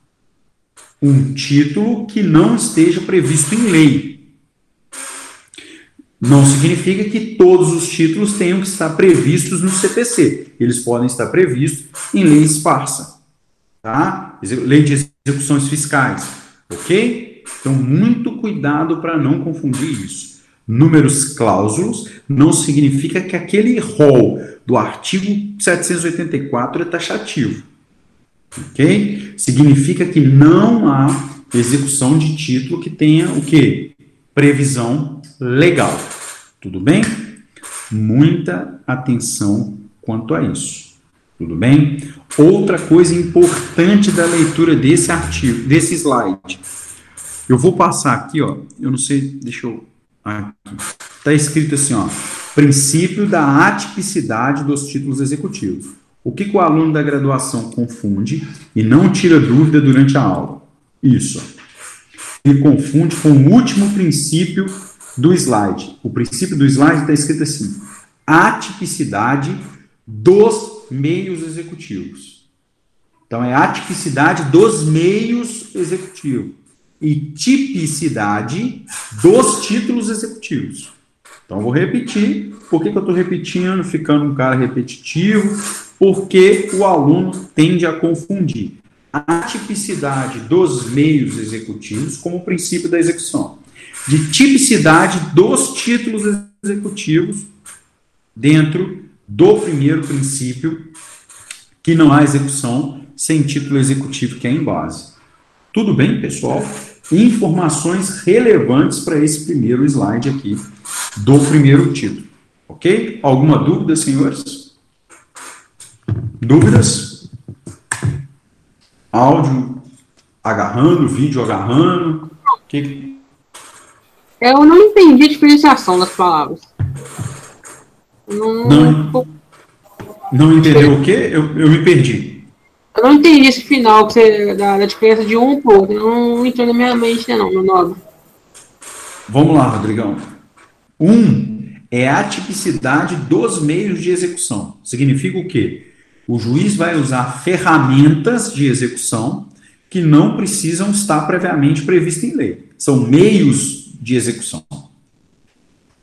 um título que não esteja previsto em lei. Não significa que todos os títulos tenham que estar previstos no CPC. Eles podem estar previstos em lei esparsa, tá? Lei de execuções fiscais, ok? Então, muito cuidado para não confundir isso números cláusulos não significa que aquele rol do artigo 784 é taxativo. Ok? Significa que não há execução de título que tenha o quê? Previsão legal. Tudo bem? Muita atenção quanto a isso. Tudo bem? Outra coisa importante da leitura desse artigo, desse slide. Eu vou passar aqui, ó. Eu não sei, deixa eu Está escrito assim, ó, princípio da atipicidade dos títulos executivos. O que, que o aluno da graduação confunde e não tira dúvida durante a aula? Isso. Ele confunde com o último princípio do slide. O princípio do slide está escrito assim: atipicidade dos meios executivos. Então, é atipicidade dos meios executivos e tipicidade dos títulos executivos. Então, vou repetir. Por que, que eu estou repetindo, ficando um cara repetitivo? Porque o aluno tende a confundir a tipicidade dos meios executivos como o princípio da execução, de tipicidade dos títulos executivos dentro do primeiro princípio, que não há execução sem título executivo que é em base. Tudo bem, pessoal? Informações relevantes para esse primeiro slide aqui do primeiro título. Ok? Alguma dúvida, senhores? Dúvidas? Áudio agarrando, vídeo agarrando? Que... Eu não entendi a diferenciação das palavras. Não, Não. Não entendeu o quê? Eu, eu me perdi. Eu não entendi esse final que você, da, da diferença de um pro outro. Não entrou na minha mente, né, não, no nome. Vamos lá, Rodrigão. Um é a tipicidade dos meios de execução. Significa o quê? O juiz vai usar ferramentas de execução que não precisam estar previamente previstas em lei. São meios de execução.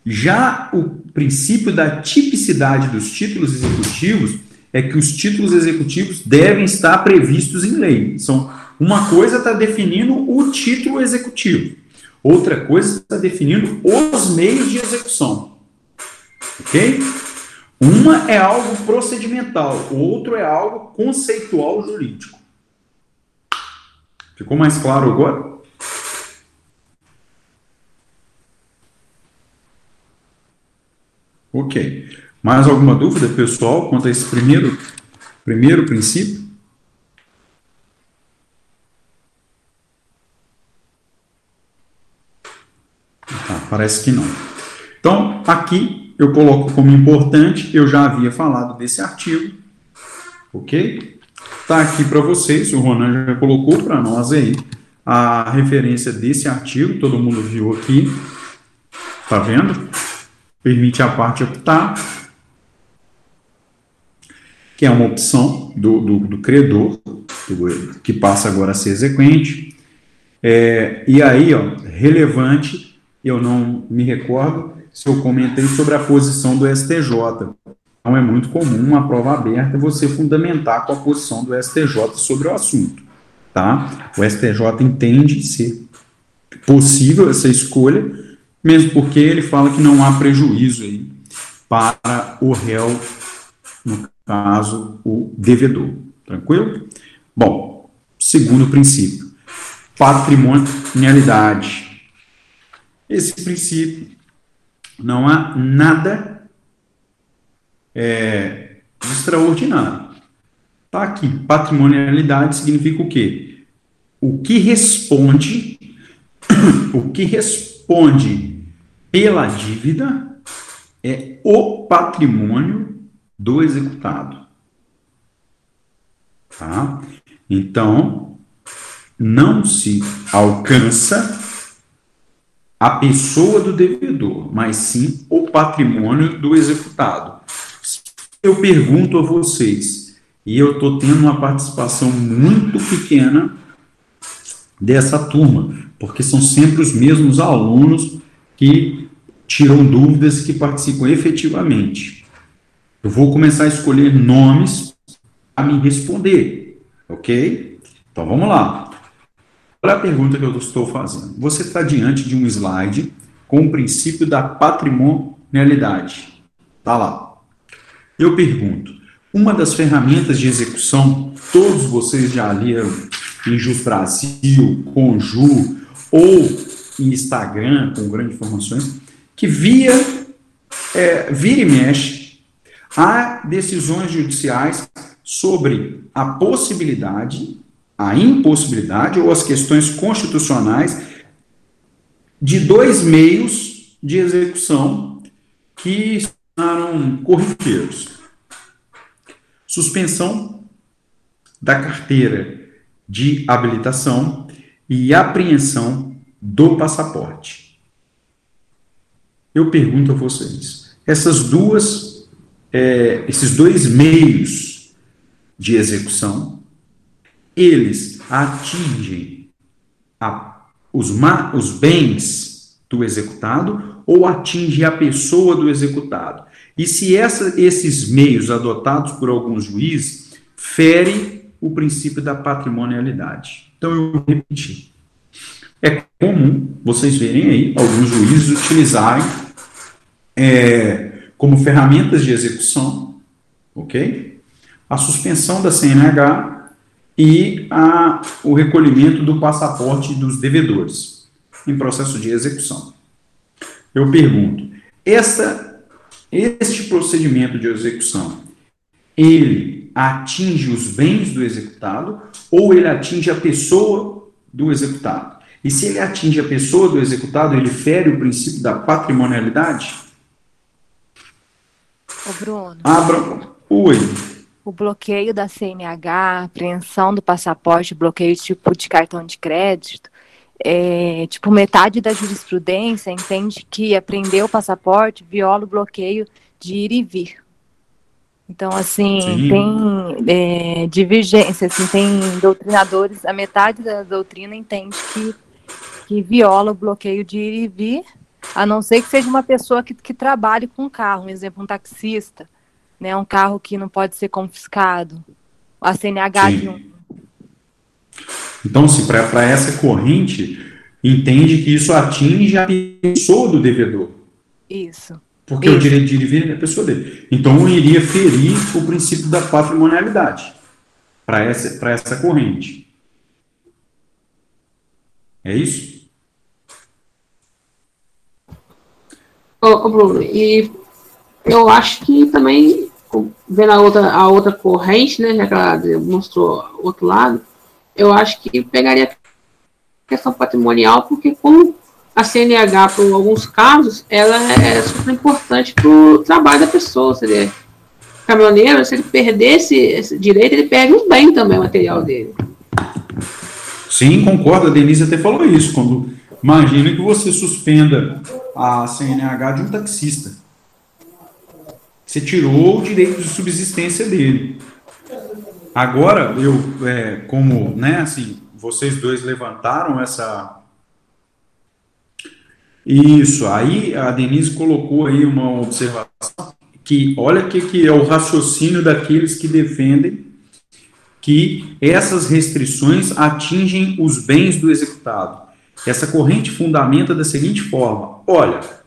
Já o princípio da tipicidade dos títulos executivos é que os títulos executivos devem estar previstos em lei. São, uma coisa está definindo o título executivo, outra coisa está definindo os meios de execução. Ok? Uma é algo procedimental, o outro é algo conceitual jurídico. Ficou mais claro agora? Ok. Mais alguma dúvida, pessoal, quanto a esse primeiro, primeiro princípio? Tá, parece que não. Então, aqui eu coloco como importante, eu já havia falado desse artigo, ok? Está aqui para vocês, o Ronan já colocou para nós aí a referência desse artigo, todo mundo viu aqui, tá vendo? Permite a parte optar, que é uma opção do, do, do credor, do, que passa agora a ser exequente. É, e aí, ó, relevante, eu não me recordo se eu comentei sobre a posição do STJ. Então, é muito comum uma prova aberta você fundamentar com a posição do STJ sobre o assunto. Tá? O STJ entende ser possível essa escolha, mesmo porque ele fala que não há prejuízo aí para o réu, no caso, o devedor. Tranquilo? Bom, segundo princípio, patrimonialidade. Esse princípio, não há nada é, extraordinário. Tá aqui, patrimonialidade significa o quê? O que responde, o que responde pela dívida é o patrimônio do executado. Tá? Então, não se alcança a pessoa do devedor, mas sim o patrimônio do executado. Eu pergunto a vocês, e eu estou tendo uma participação muito pequena dessa turma, porque são sempre os mesmos alunos que tiram dúvidas que participam efetivamente. Eu vou começar a escolher nomes a me responder, ok? Então vamos lá. Olha a pergunta que eu estou fazendo. Você está diante de um slide com o princípio da patrimonialidade. Está lá. Eu pergunto: uma das ferramentas de execução, todos vocês já leram em Jus Brasil, Conju ou em Instagram, com grandes informações, que via, é, vira e mexe, há decisões judiciais sobre a possibilidade, a impossibilidade ou as questões constitucionais de dois meios de execução que tornaram corriqueiros. Suspensão da carteira de habilitação e apreensão do passaporte. Eu pergunto a vocês, essas duas, é, esses dois meios de execução, eles atingem a, os, os bens do executado ou atinge a pessoa do executado? E se essa, esses meios adotados por alguns juízes ferem o princípio da patrimonialidade? Então, eu vou repetir. É comum vocês verem aí alguns juízes utilizarem é, como ferramentas de execução, ok? A suspensão da CNH e a, o recolhimento do passaporte dos devedores em processo de execução. Eu pergunto, este procedimento de execução, ele atinge os bens do executado ou ele atinge a pessoa do executado. E se ele atinge a pessoa do executado, ele fere o princípio da patrimonialidade? Ô, Bruno. Abra. Oi. O bloqueio da CNH, apreensão do passaporte, bloqueio tipo de cartão de crédito, é, tipo, metade da jurisprudência entende que apreender o passaporte viola o bloqueio de ir e vir. Então, assim, Sim. tem é, divergência, assim, tem doutrinadores, a metade da doutrina entende que, que viola o bloqueio de ir e vir, a não ser que seja uma pessoa que, que trabalhe com carro, um exemplo, um taxista, né, um carro que não pode ser confiscado, a CNH Sim. de um Então, se para essa corrente, entende que isso atinge a pessoa do devedor. Isso. Porque o Isso. direito de ir é a pessoa dele. Então, iria ferir o princípio da patrimonialidade para essa, pra essa corrente. É isso? Ô, ô, Bruno, e eu acho que também, vendo a outra, a outra corrente, né, já que ela mostrou o outro lado, eu acho que pegaria questão patrimonial, porque como a CNH, por alguns casos, ela é super importante para o trabalho da pessoa, se ele é caminhoneiro, se ele perder esse, esse direito, ele perde um bem também, o material dele. Sim, concordo. A Denise até falou isso. Quando imagina que você suspenda a CNH de um taxista. Você tirou o direito de subsistência dele. Agora, eu, é, como, né, assim, vocês dois levantaram essa. Isso, aí a Denise colocou aí uma observação que, olha que, que é o raciocínio daqueles que defendem que essas restrições atingem os bens do executado. Essa corrente fundamenta da seguinte forma: olha,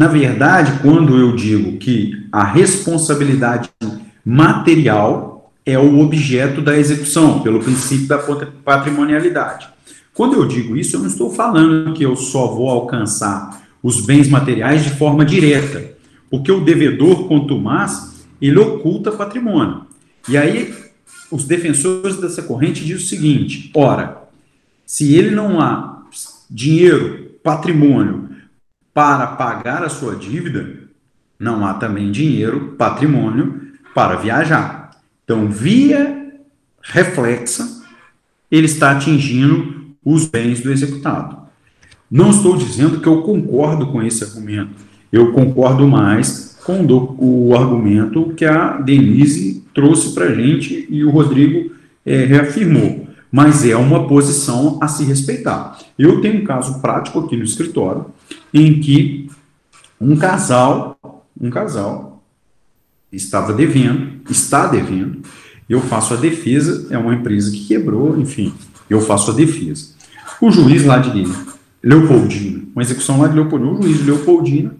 na verdade, quando eu digo que a responsabilidade material é o objeto da execução, pelo princípio da patrimonialidade. Quando eu digo isso, eu não estou falando que eu só vou alcançar os bens materiais de forma direta, porque o devedor contumaz, ele oculta patrimônio. E aí, os defensores dessa corrente dizem o seguinte: ora, se ele não há dinheiro, patrimônio para pagar a sua dívida, não há também dinheiro, patrimônio para viajar. Então, via reflexa, ele está atingindo os bens do executado. Não estou dizendo que eu concordo com esse argumento. Eu concordo mais com o argumento que a Denise trouxe para a gente e o Rodrigo é, reafirmou. Mas é uma posição a se respeitar. Eu tenho um caso prático aqui no escritório em que um casal, um casal estava devendo, está devendo, eu faço a defesa, é uma empresa que quebrou, enfim, eu faço a defesa. O juiz lá de Leopoldina, uma execução lá de Leopoldina, o juiz Leopoldina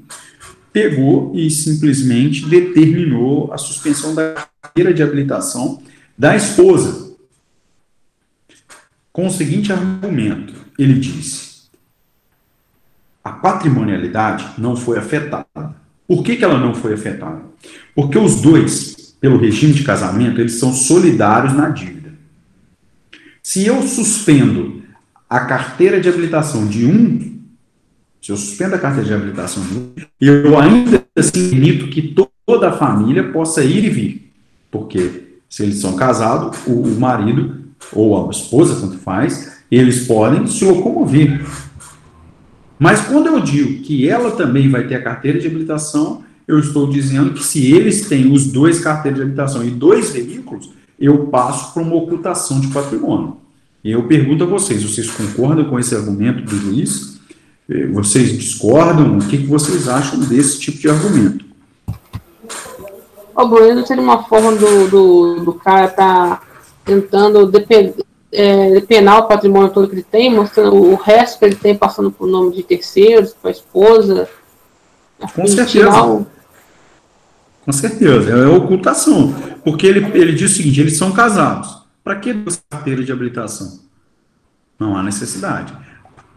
pegou e simplesmente determinou a suspensão da carteira de habilitação da esposa. Com o seguinte argumento, ele disse: a patrimonialidade não foi afetada. Por que, que ela não foi afetada? Porque os dois, pelo regime de casamento, eles são solidários na dívida. Se eu suspendo a carteira de habilitação de um, se eu suspendo a carteira de habilitação de um, eu ainda assim permito que toda a família possa ir e vir. Porque se eles são casados, o, o marido ou a esposa, tanto faz, eles podem se locomover. Mas quando eu digo que ela também vai ter a carteira de habilitação, eu estou dizendo que se eles têm os dois carteiras de habilitação e dois veículos, eu passo para uma ocultação de patrimônio. E eu pergunto a vocês, vocês concordam com esse argumento do juiz? Vocês discordam? O que, vocês acham desse tipo de argumento? O Bruno seria uma forma do, do, do cara estar tá tentando depen, é, depenar o patrimônio todo que ele tem, mostrando o resto que ele tem passando por nome de terceiros, para a esposa. Com certeza. Com certeza, é ocultação. Porque ele, ele diz o seguinte: eles são casados. Para que duas carteiras de habilitação? Não há necessidade.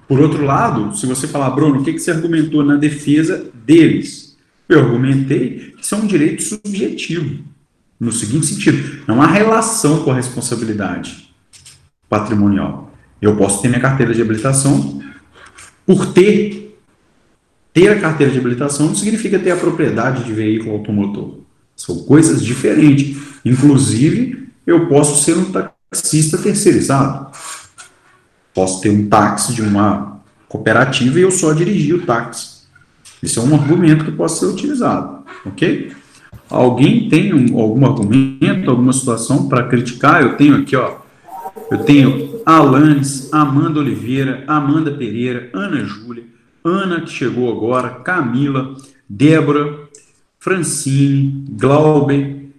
Por outro lado, se você falar, Bruno, o que, que você argumentou na defesa deles? Eu argumentei que isso é um direito subjetivo. no seguinte sentido: não há relação com a responsabilidade patrimonial. Eu posso ter minha carteira de habilitação por ter ter a carteira de habilitação não significa ter a propriedade de veículo automotor. São coisas diferentes. Inclusive, eu posso ser um taxista terceirizado. Posso ter um táxi de uma cooperativa e eu só dirigir o táxi. Isso é um argumento que pode ser utilizado, ok? Alguém tem um, algum argumento, alguma situação para criticar? Eu tenho aqui, ó. Eu tenho Alanes, Amanda Oliveira, Amanda Pereira, Ana Júlia, Ana que chegou agora, Camila, Débora, Francine, Glauber,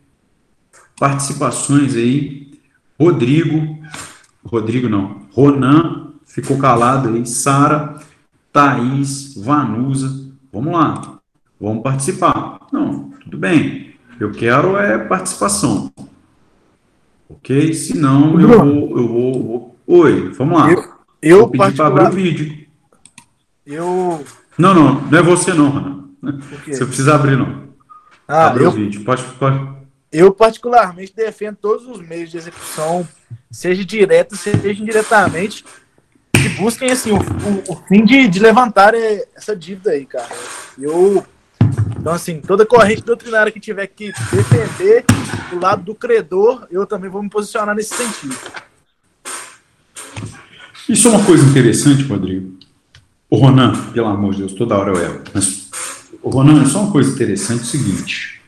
participações aí, Rodrigo, Rodrigo não, Ronan, ficou calado aí, Sara, Thaís, Vanusa, vamos lá, vamos participar. Não, tudo bem, eu quero é participação, ok? Senão eu vou, eu vou, vou... oi, vamos lá. Eu, eu vou pedir para abrir o vídeo. Eu. Não, não, não é você não, Ronan. Você precisa abrir, não. Ah, Abre eu, o vídeo. Pode, pode. eu particularmente defendo todos os meios de execução, seja direto, seja indiretamente, que busquem assim, o, o, o fim de, de levantar é, essa dívida aí, cara. Eu. Então, assim, toda corrente doutrinária que tiver que defender o lado do credor, eu também vou me posicionar nesse sentido. Isso é uma coisa interessante, Rodrigo. O Ronan, pelo amor de Deus, toda hora eu erro. Mas, o Ronan, é só uma coisa interessante é o seguinte.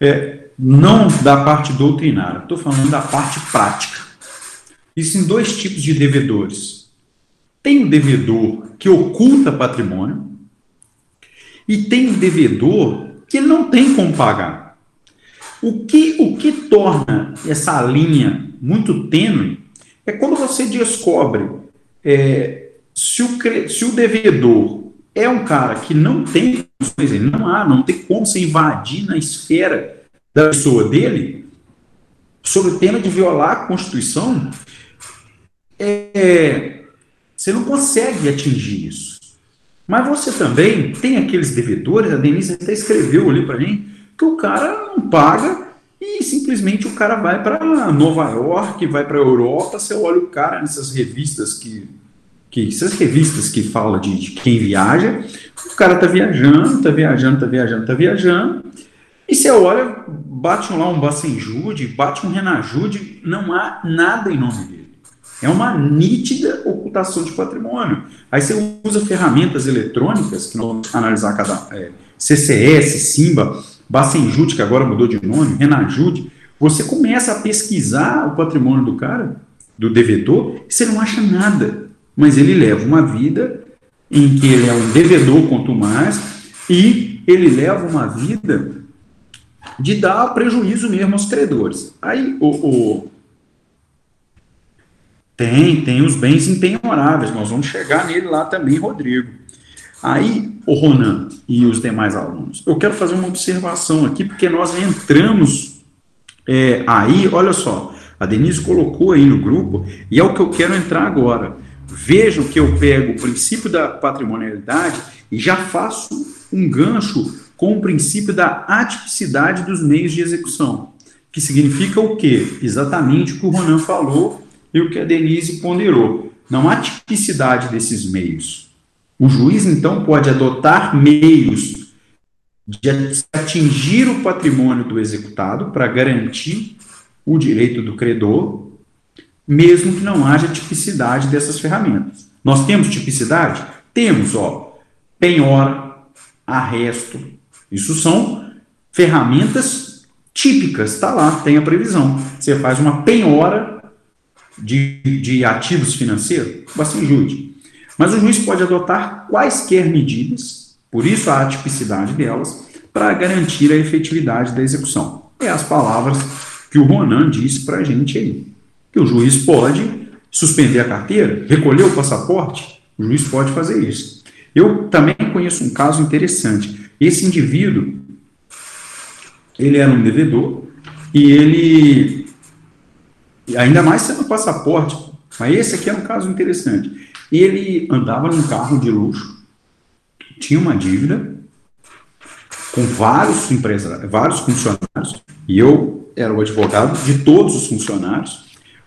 É, não da parte doutrinária, estou falando da parte prática. Existem dois tipos de devedores. Tem o devedor que oculta patrimônio e tem devedor que não tem como pagar. O que, o que torna essa linha muito tênue é quando você descobre é, se, o, se o devedor é um cara que não tem ele não há, não tem como se invadir na esfera da pessoa dele, sob o tema de violar a Constituição, é, você não consegue atingir isso. Mas você também tem aqueles devedores, a Denise até escreveu ali para mim, que o cara não paga e simplesmente o cara vai para Nova York, vai para a Europa, você olha o cara nessas revistas que, que essas revistas que falam de, de quem viaja, o cara tá viajando, tá viajando, tá viajando, tá viajando, e você olha, bate lá um Bacenjude, bate um Renajude, não há nada em nome dele. É uma nítida ocultação de patrimônio. Aí você usa ferramentas eletrônicas, que nós vamos analisar cada é, CCS, Simba, Bacenjude, que agora mudou de nome, Renajude, você começa a pesquisar o patrimônio do cara, do devedor, e você não acha nada. Mas ele leva uma vida em que ele é um devedor quanto mais, e ele leva uma vida de dar prejuízo mesmo aos credores. Aí o, o- tem, tem os bens impenhoráveis, nós vamos chegar nele lá também, Rodrigo. Aí, o Ronan e os demais alunos, eu quero fazer uma observação aqui, porque nós entramos é, aí, olha só, a Denise colocou aí no grupo, e é o que eu quero entrar agora. Vejam que eu pego o princípio da patrimonialidade e já faço um gancho com o princípio da atipicidade dos meios de execução, que significa o quê? Exatamente o que o Ronan falou e o que a Denise ponderou. Não há tipicidade desses meios. O juiz, então, pode adotar meios de atingir o patrimônio do executado para garantir o direito do credor, mesmo que não haja tipicidade dessas ferramentas. Nós temos tipicidade? Temos, ó, penhora, arresto. Isso são ferramentas típicas, está lá, tem a previsão. Você faz uma penhora de, de ativos financeiros, bastante jude. Mas o juiz pode adotar quaisquer medidas, por isso a atipicidade delas, para garantir a efetividade da execução. É as palavras que o Ronan disse para a gente aí. Que o juiz pode suspender a carteira, recolher o passaporte, o juiz pode fazer isso. Eu também conheço um caso interessante. Esse indivíduo, ele era um devedor e ele, ainda mais sendo passaporte, mas esse aqui é um caso interessante. Ele andava num carro de luxo, tinha uma dívida, com vários empresários, vários funcionários, e eu era o advogado de todos os funcionários.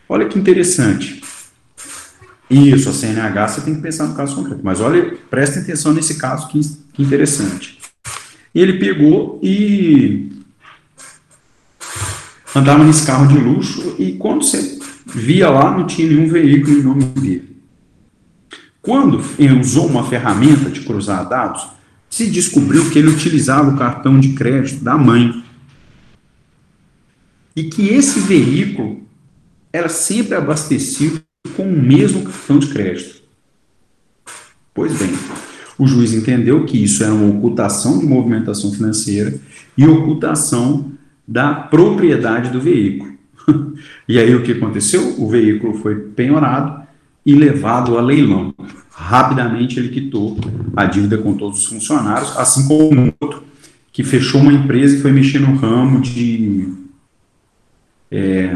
Olha que interessante. Isso, a CNH você tem que pensar no caso concreto, mas olha, presta atenção nesse caso que, que interessante. Ele pegou e andava nesse carro de luxo e quando você via lá, não tinha nenhum veículo em nome dele. Quando ele usou uma ferramenta de cruzar dados, se descobriu que ele utilizava o cartão de crédito da mãe. E que esse veículo era sempre abastecido com o mesmo cartão de crédito. Pois bem, o juiz entendeu que isso era uma ocultação de movimentação financeira e ocultação da propriedade do veículo. e aí o que aconteceu? O veículo foi penhorado e levado a leilão. Rapidamente ele quitou a dívida com todos os funcionários, assim como um outro que fechou uma empresa e foi mexer no ramo de. É,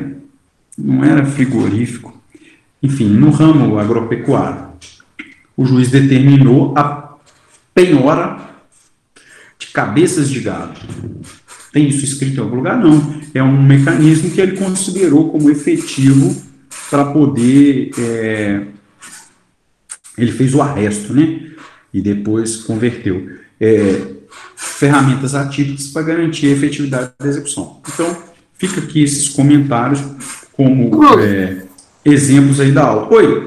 não era frigorífico, enfim, no ramo agropecuário. O juiz determinou a penhora de cabeças de gado. Tem isso escrito em algum lugar? Não. É um mecanismo que ele considerou como efetivo para poder. É, ele fez o arresto, né? E depois converteu. É, ferramentas atípicas para garantir a efetividade da execução. Então, fica aqui esses comentários como é, exemplos aí da aula. Oi.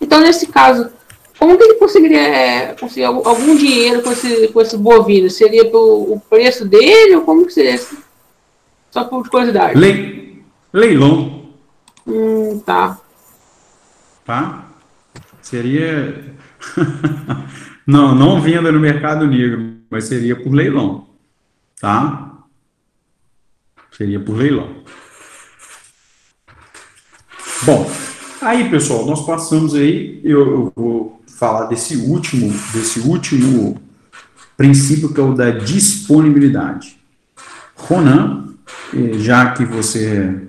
Então, nesse caso, como que ele conseguiria é, conseguir algum dinheiro com esse, com esse bovino? Seria pelo preço dele ou como que seria? Só por curiosidade. Le, leilão. Hum, tá. Tá? Seria. não, não venda no mercado negro, mas seria por leilão. Tá? Seria por leilão. Bom, aí pessoal, nós passamos aí, eu, eu vou falar desse último, desse último princípio que é o da disponibilidade. Ronan, eh, já que você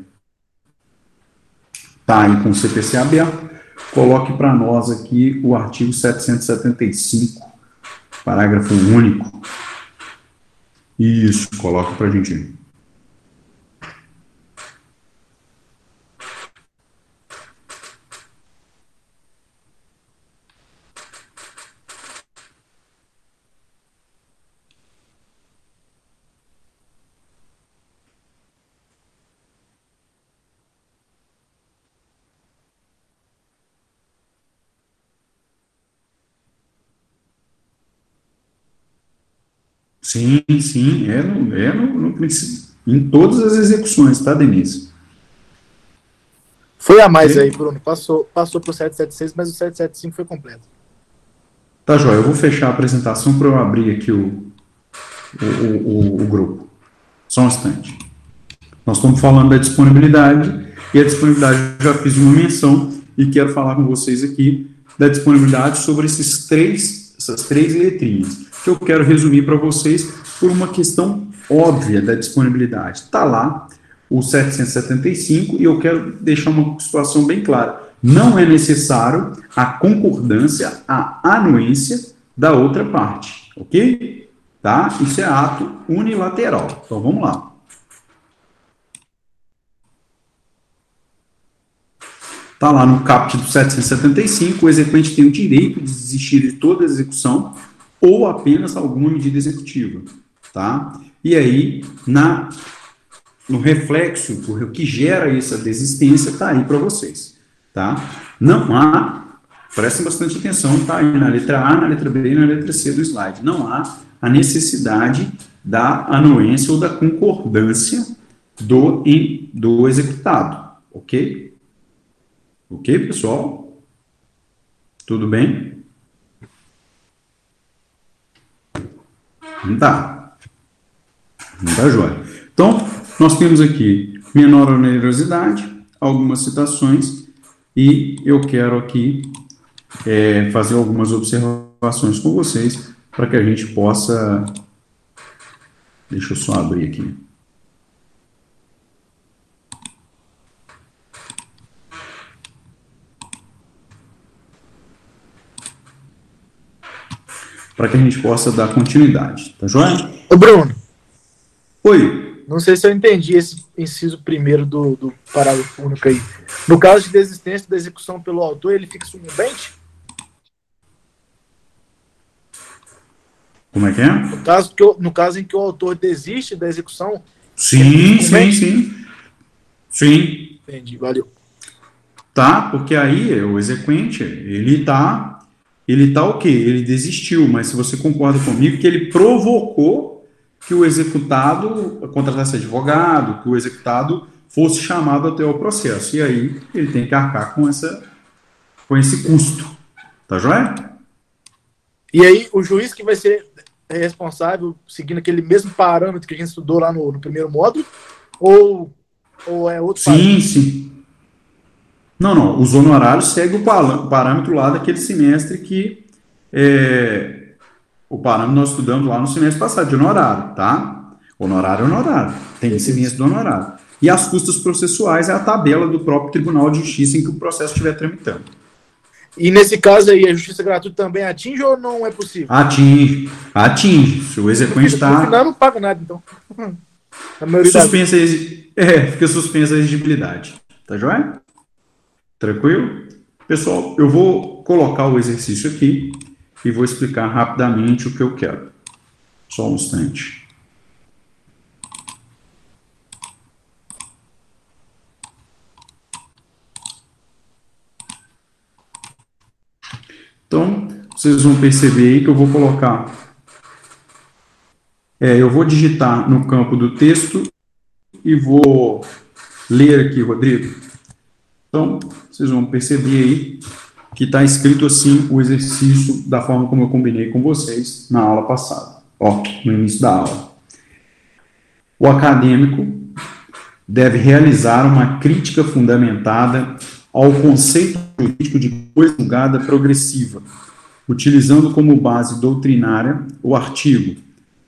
está aí com o CPC aberto, coloque para nós aqui o artigo 775, parágrafo único. Isso, coloque para a gente. Sim, sim, é no, é no, no princípio, em todas as execuções, tá, Denise? Foi a mais aí, Bruno. Passou, passou para o 776, mas o 775 foi completo. Tá, Joia. Eu vou fechar a apresentação para eu abrir aqui o, o, o, o, grupo. Só um instante. Nós estamos falando da disponibilidade, e a disponibilidade eu já fiz uma menção, e quero falar com vocês aqui da disponibilidade sobre esses três, essas três letrinhas que eu quero resumir para vocês por uma questão óbvia da disponibilidade. Está lá o 775 e eu quero deixar uma situação bem clara. Não é necessário a concordância, a anuência da outra parte, ok? Tá? Isso é ato unilateral. Então vamos lá. Está lá no caput do 775, o exequente tem o direito de desistir de toda execução ou apenas alguma medida executiva, tá? E aí, na, no reflexo, o que gera essa desistência está aí para vocês, tá? Não há, prestem bastante atenção, tá aí na letra A, na letra B e na letra C do slide, não há a necessidade da anuência ou da concordância do, do executado, ok? Ok, pessoal? Tudo bem? Não tá. Não tá jóia. Então, nós temos aqui menor onerosidade, algumas citações, e eu quero aqui é, fazer algumas observações com vocês para que a gente possa. Deixa eu só abrir aqui. Para que a gente possa dar continuidade, tá joia? Ô, Bruno, Oi. não sei se eu entendi esse inciso primeiro do, do parágrafo único aí. No caso de desistência da execução pelo autor, ele fica sucumbente? Como é que é? No caso, que no caso em que o autor desiste da execução, Sim, sim, sim. Sim. entendi, valeu. Tá? Porque aí o exequente, ele tá. Ele tá o quê? Ele desistiu, mas se você concorda comigo que ele provocou que o executado contratasse advogado, que o executado fosse chamado até o processo. E aí ele tem que arcar com, essa, com esse custo. Tá joia? E aí, o juiz que vai ser responsável, seguindo aquele mesmo parâmetro que a gente estudou lá no, no primeiro módulo, ou, ou é outro Sim, sim. Não, não. Os honorários seguem o parâmetro lá daquele semestre que é, o parâmetro nós estudamos lá no semestre passado, de honorário, tá? Honorário é honorário. Tem esse visto do honorário. E as custas processuais é a tabela do próprio Tribunal de Justiça em que o processo estiver tramitando. E nesse caso aí, a justiça gratuita também atinge ou não é possível? Atinge, atinge. Se o exequente No está final, não paga nada, então. A maioria suspensa, é, fica suspensa a exigibilidade. Tá joia? Tranquilo? Pessoal, eu vou colocar o exercício aqui e vou explicar rapidamente o que eu quero. Só um instante. Então, vocês vão perceber aí que eu vou colocar. É, eu vou digitar no campo do texto e vou ler aqui, Rodrigo. Então, vocês vão perceber aí que está escrito assim o exercício da forma como eu combinei com vocês na aula passada, ó, no início da aula. O acadêmico deve realizar uma crítica fundamentada ao conceito jurídico de coisa julgada progressiva, utilizando como base doutrinária o artigo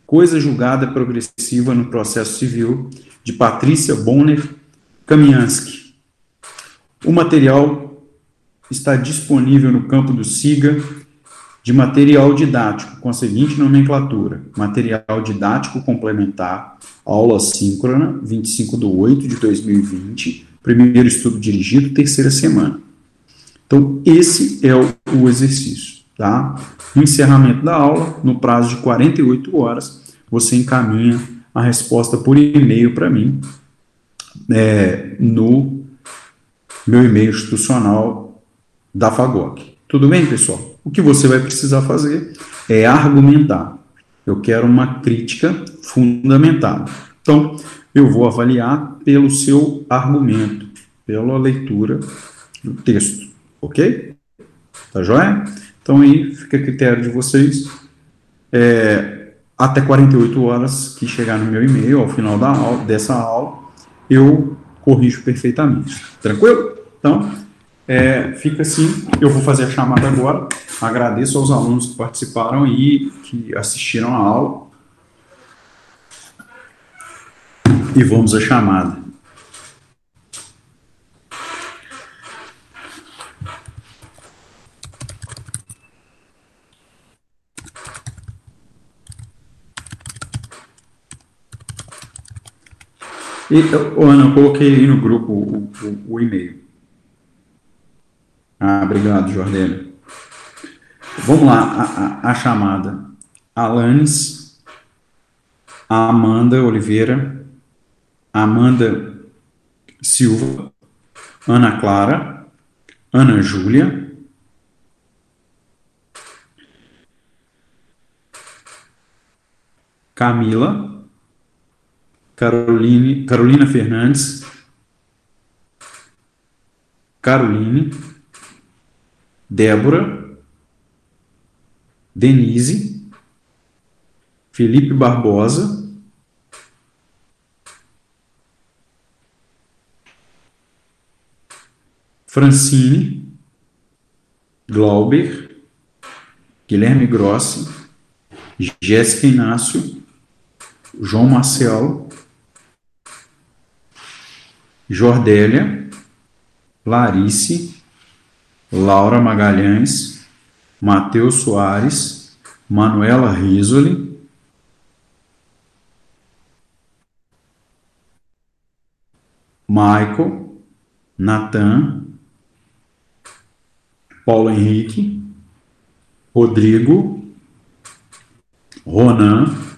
Coisa julgada progressiva no processo civil de Patrícia Bonner Kamiansky. O material está disponível no campo do SIGA de material didático, com a seguinte nomenclatura: material didático complementar, aula síncrona, 25 de 8 de 2020, primeiro estudo dirigido, terceira semana. Então, esse é o, exercício, tá? No encerramento da aula, no prazo de 48 horas, você encaminha a resposta por e-mail para mim, é, no meu e-mail institucional da FAGOC. Tudo bem, pessoal? O que você vai precisar fazer é argumentar. Eu quero uma crítica fundamentada. Então, eu vou avaliar pelo seu argumento, pela leitura do texto, ok? Tá joia? Então, aí fica a critério de vocês. É, até 48 horas que chegar no meu e-mail, ao final da aula, dessa aula, eu corrijo perfeitamente. Tranquilo? Então, é, fica assim, eu vou fazer a chamada agora. Agradeço aos alunos que participaram e que assistiram a aula. E vamos à chamada. E, Ana, eu coloquei aí no grupo o, o- o e-mail. Ah, obrigado, Jordênio. Vamos lá, a, a- a chamada. Alanes, Amanda Oliveira, Amanda Silva, Ana Clara, Ana Júlia, Camila, Caroline, Carolina Fernandes, Caroline, Débora, Denise, Felipe Barbosa, Francine, Glauber, Guilherme Grossi, Jéssica Inácio, João Marcelo, Jordélia, Larice, Laura Magalhães, Matheus Soares, Manuela Risoli, Michael, Natan, Paulo Henrique, Rodrigo, Ronan,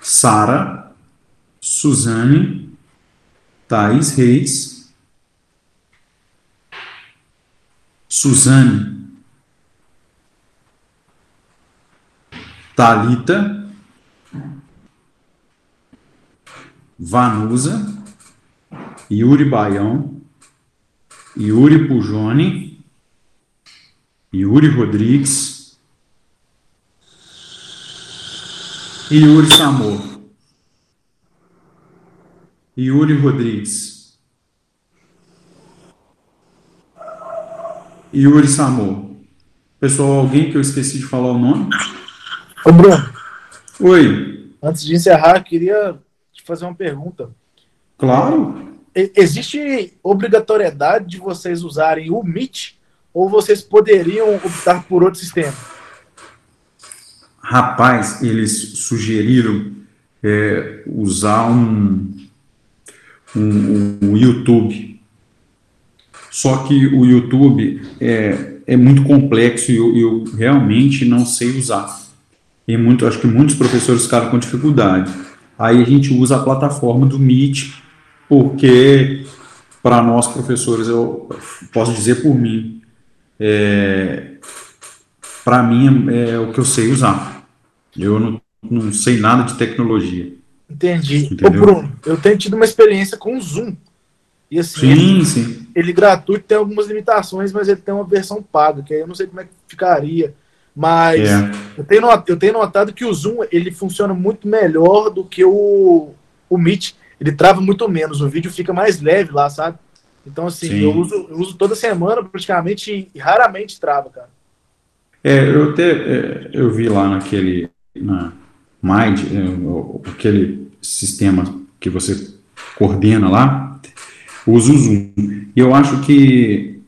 Sara, Suzane, Thaís Reis, Suzane, Talita, Vanusa, Yuri Baião, Yuri Pujone, Yuri Rodrigues Yuri Samor. Yuri Rodrigues. Yuri Samor. Pessoal, alguém que eu esqueci de falar o nome? Ô, Bruno, Oi, antes de encerrar, queria te fazer uma pergunta. claro. Existe obrigatoriedade de vocês usarem o Meet ou vocês poderiam optar por outro sistema? Rapaz, eles sugeriram é, usar um, um, um YouTube. Só que o YouTube é, é muito complexo e eu, eu realmente não sei usar. E muito, acho que muitos professores ficaram com dificuldade. Aí a gente usa a plataforma do Meet, porque para nós professores, eu posso dizer por mim, é, para mim é, é o que eu sei usar. Eu não, não sei nada de tecnologia. Entendi. Entendeu? Ô, Bruno, eu tenho tido uma experiência com o Zoom. E assim, Sim, sim. Ele gratuito tem algumas limitações, mas ele tem uma versão paga, que aí eu não sei como é que ficaria. Mas É. eu, tenho, not- eu tenho notado que o Zoom ele funciona muito melhor do que o, o Meet. Ele trava muito menos, o vídeo fica mais leve lá, sabe? Então, assim, Sim. eu uso, eu uso toda semana praticamente e raramente trava, cara. É, eu até é, eu vi lá naquele na Mind, é, aquele sistema que você coordena lá, o Zoom. E eu acho que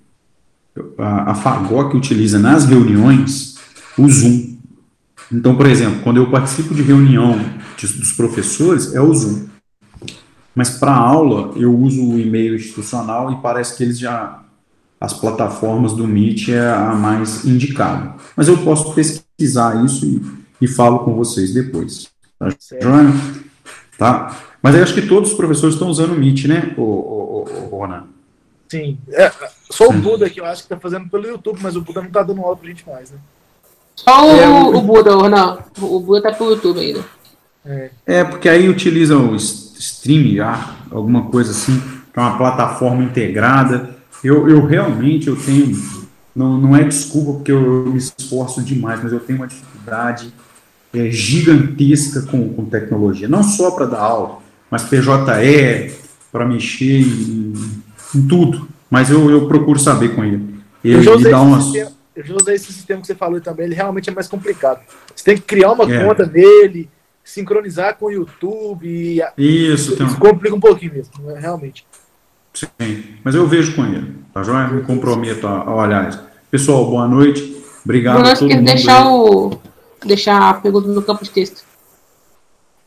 a, a Fagor que utiliza nas reuniões o Zoom. Então, por exemplo, quando eu participo de reunião de- dos professores, é o Zoom. Mas para aula, eu uso o e-mail institucional e parece que eles já as plataformas do Meet é a mais indicada. Mas eu posso pesquisar isso e, e falo com vocês depois. Tá. Joana? Tá? Mas eu acho que todos os professores estão usando o Meet, né, o Ronan? Sim. É, só o. Buda que eu acho que tá fazendo pelo YouTube, mas o Buda não tá dando aula pra gente mais, né? Só o, É, o- o Buda, não. O Buda tá pro YouTube ainda. É, porque aí utilizam o stream, ah, alguma coisa assim, que é uma plataforma integrada. Eu, eu realmente eu tenho, não, não é desculpa porque eu me esforço demais, mas eu tenho uma dificuldade é, gigantesca com, com tecnologia. Não só para dar aula, mas PJE, para mexer em, em tudo. Mas eu, eu procuro saber com ele. Eu Ele já, me usei dá esse umas. sistema, eu já usei esse sistema que você falou também, ele realmente é mais complicado. Você tem que criar uma É. conta nele, sincronizar com o YouTube, e a- Isso, tem um- isso complica um pouquinho mesmo, né, realmente. Sim, mas eu vejo com ele, tá joia? Me comprometo a, a olhar isso. Pessoal, boa noite. Obrigado Não a esqueça todo de mundo. deixar, aí. o, deixar a pergunta no campo de texto.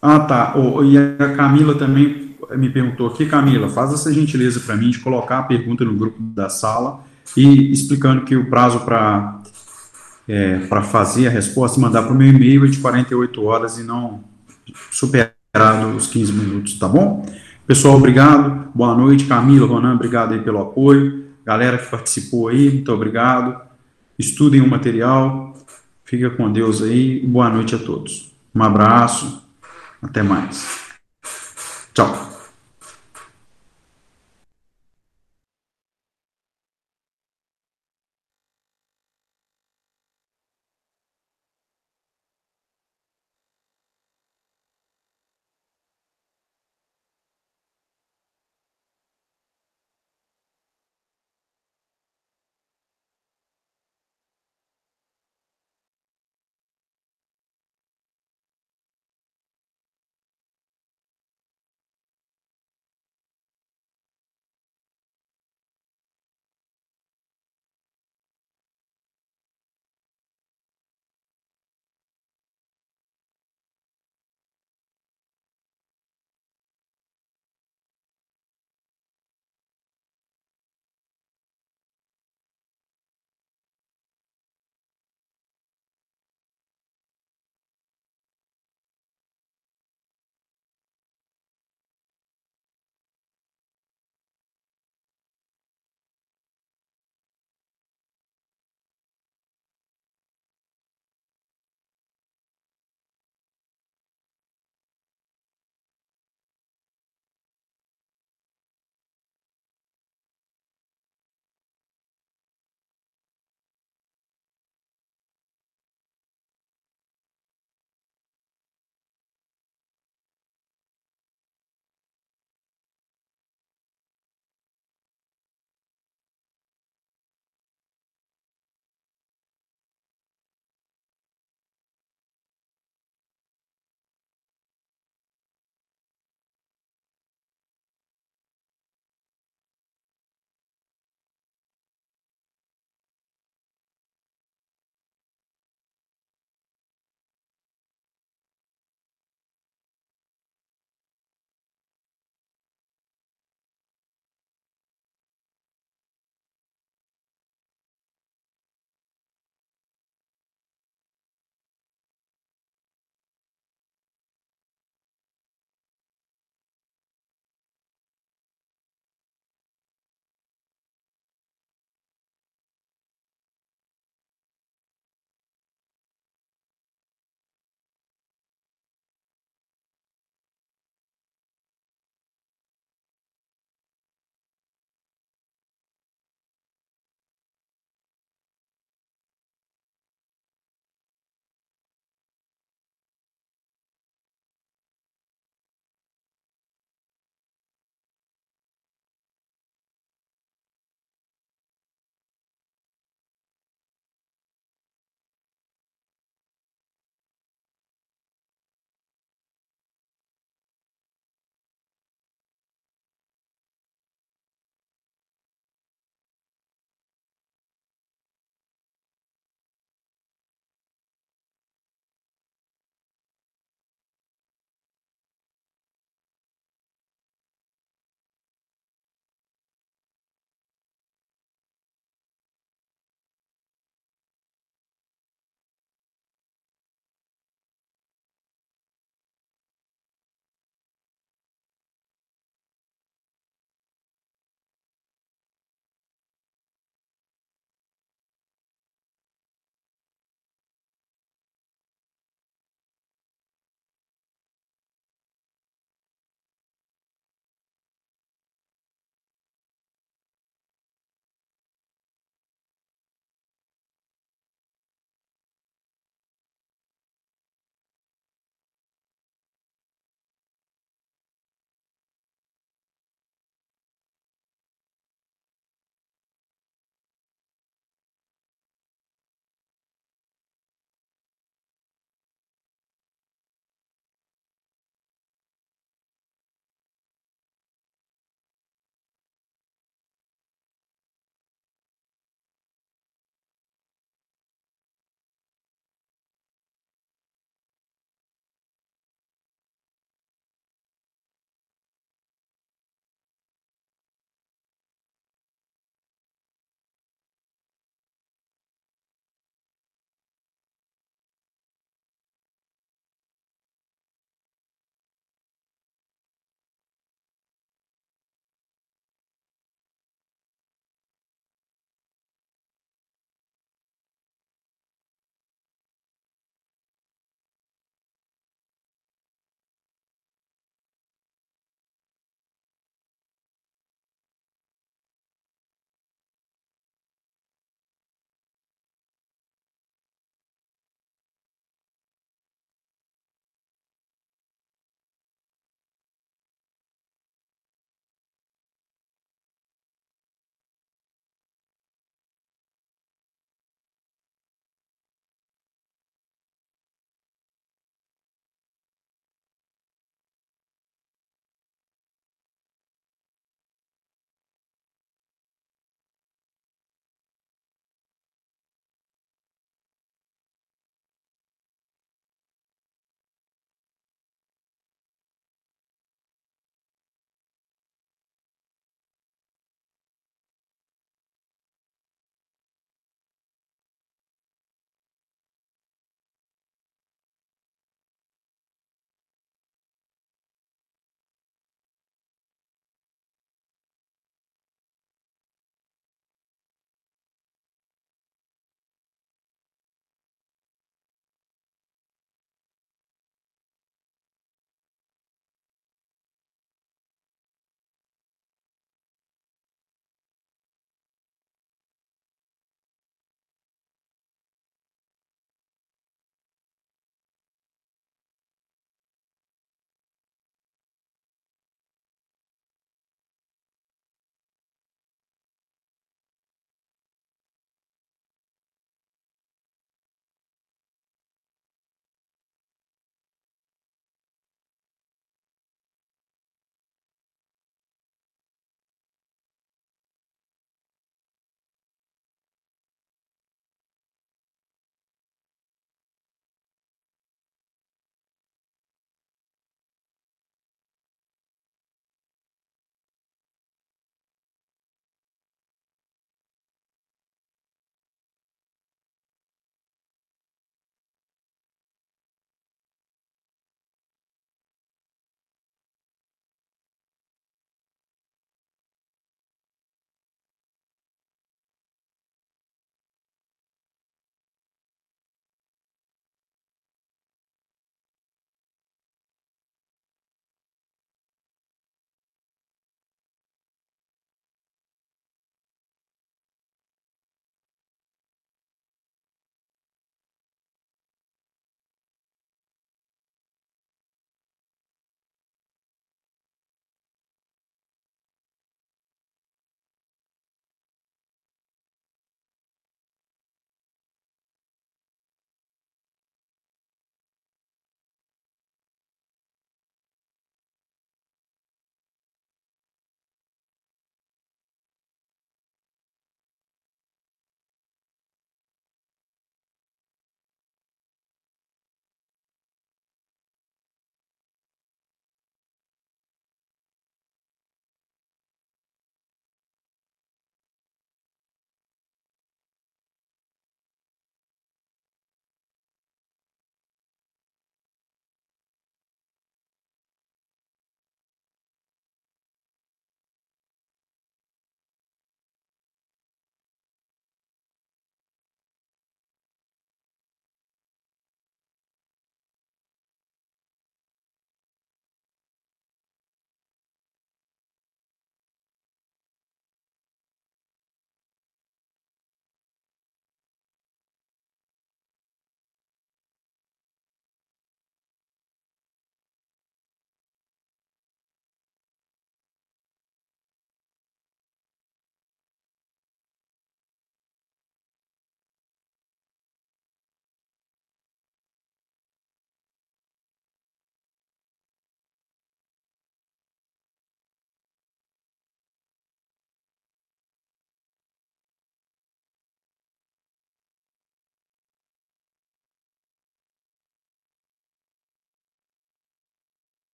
Ah, tá. E a Camila também me perguntou aqui, Camila, faz essa gentileza para mim de colocar a pergunta no grupo da sala e explicando que o prazo para é, para fazer a resposta e mandar para o meu e-mail é de 48 horas e não superado os 15 minutos, tá bom? Pessoal, obrigado. Boa noite, Camila, Ronan, obrigado aí pelo apoio. Galera que participou aí, muito obrigado. Estudem o material. Fica com Deus aí. Boa noite a todos. Um abraço. Até mais. Tchau.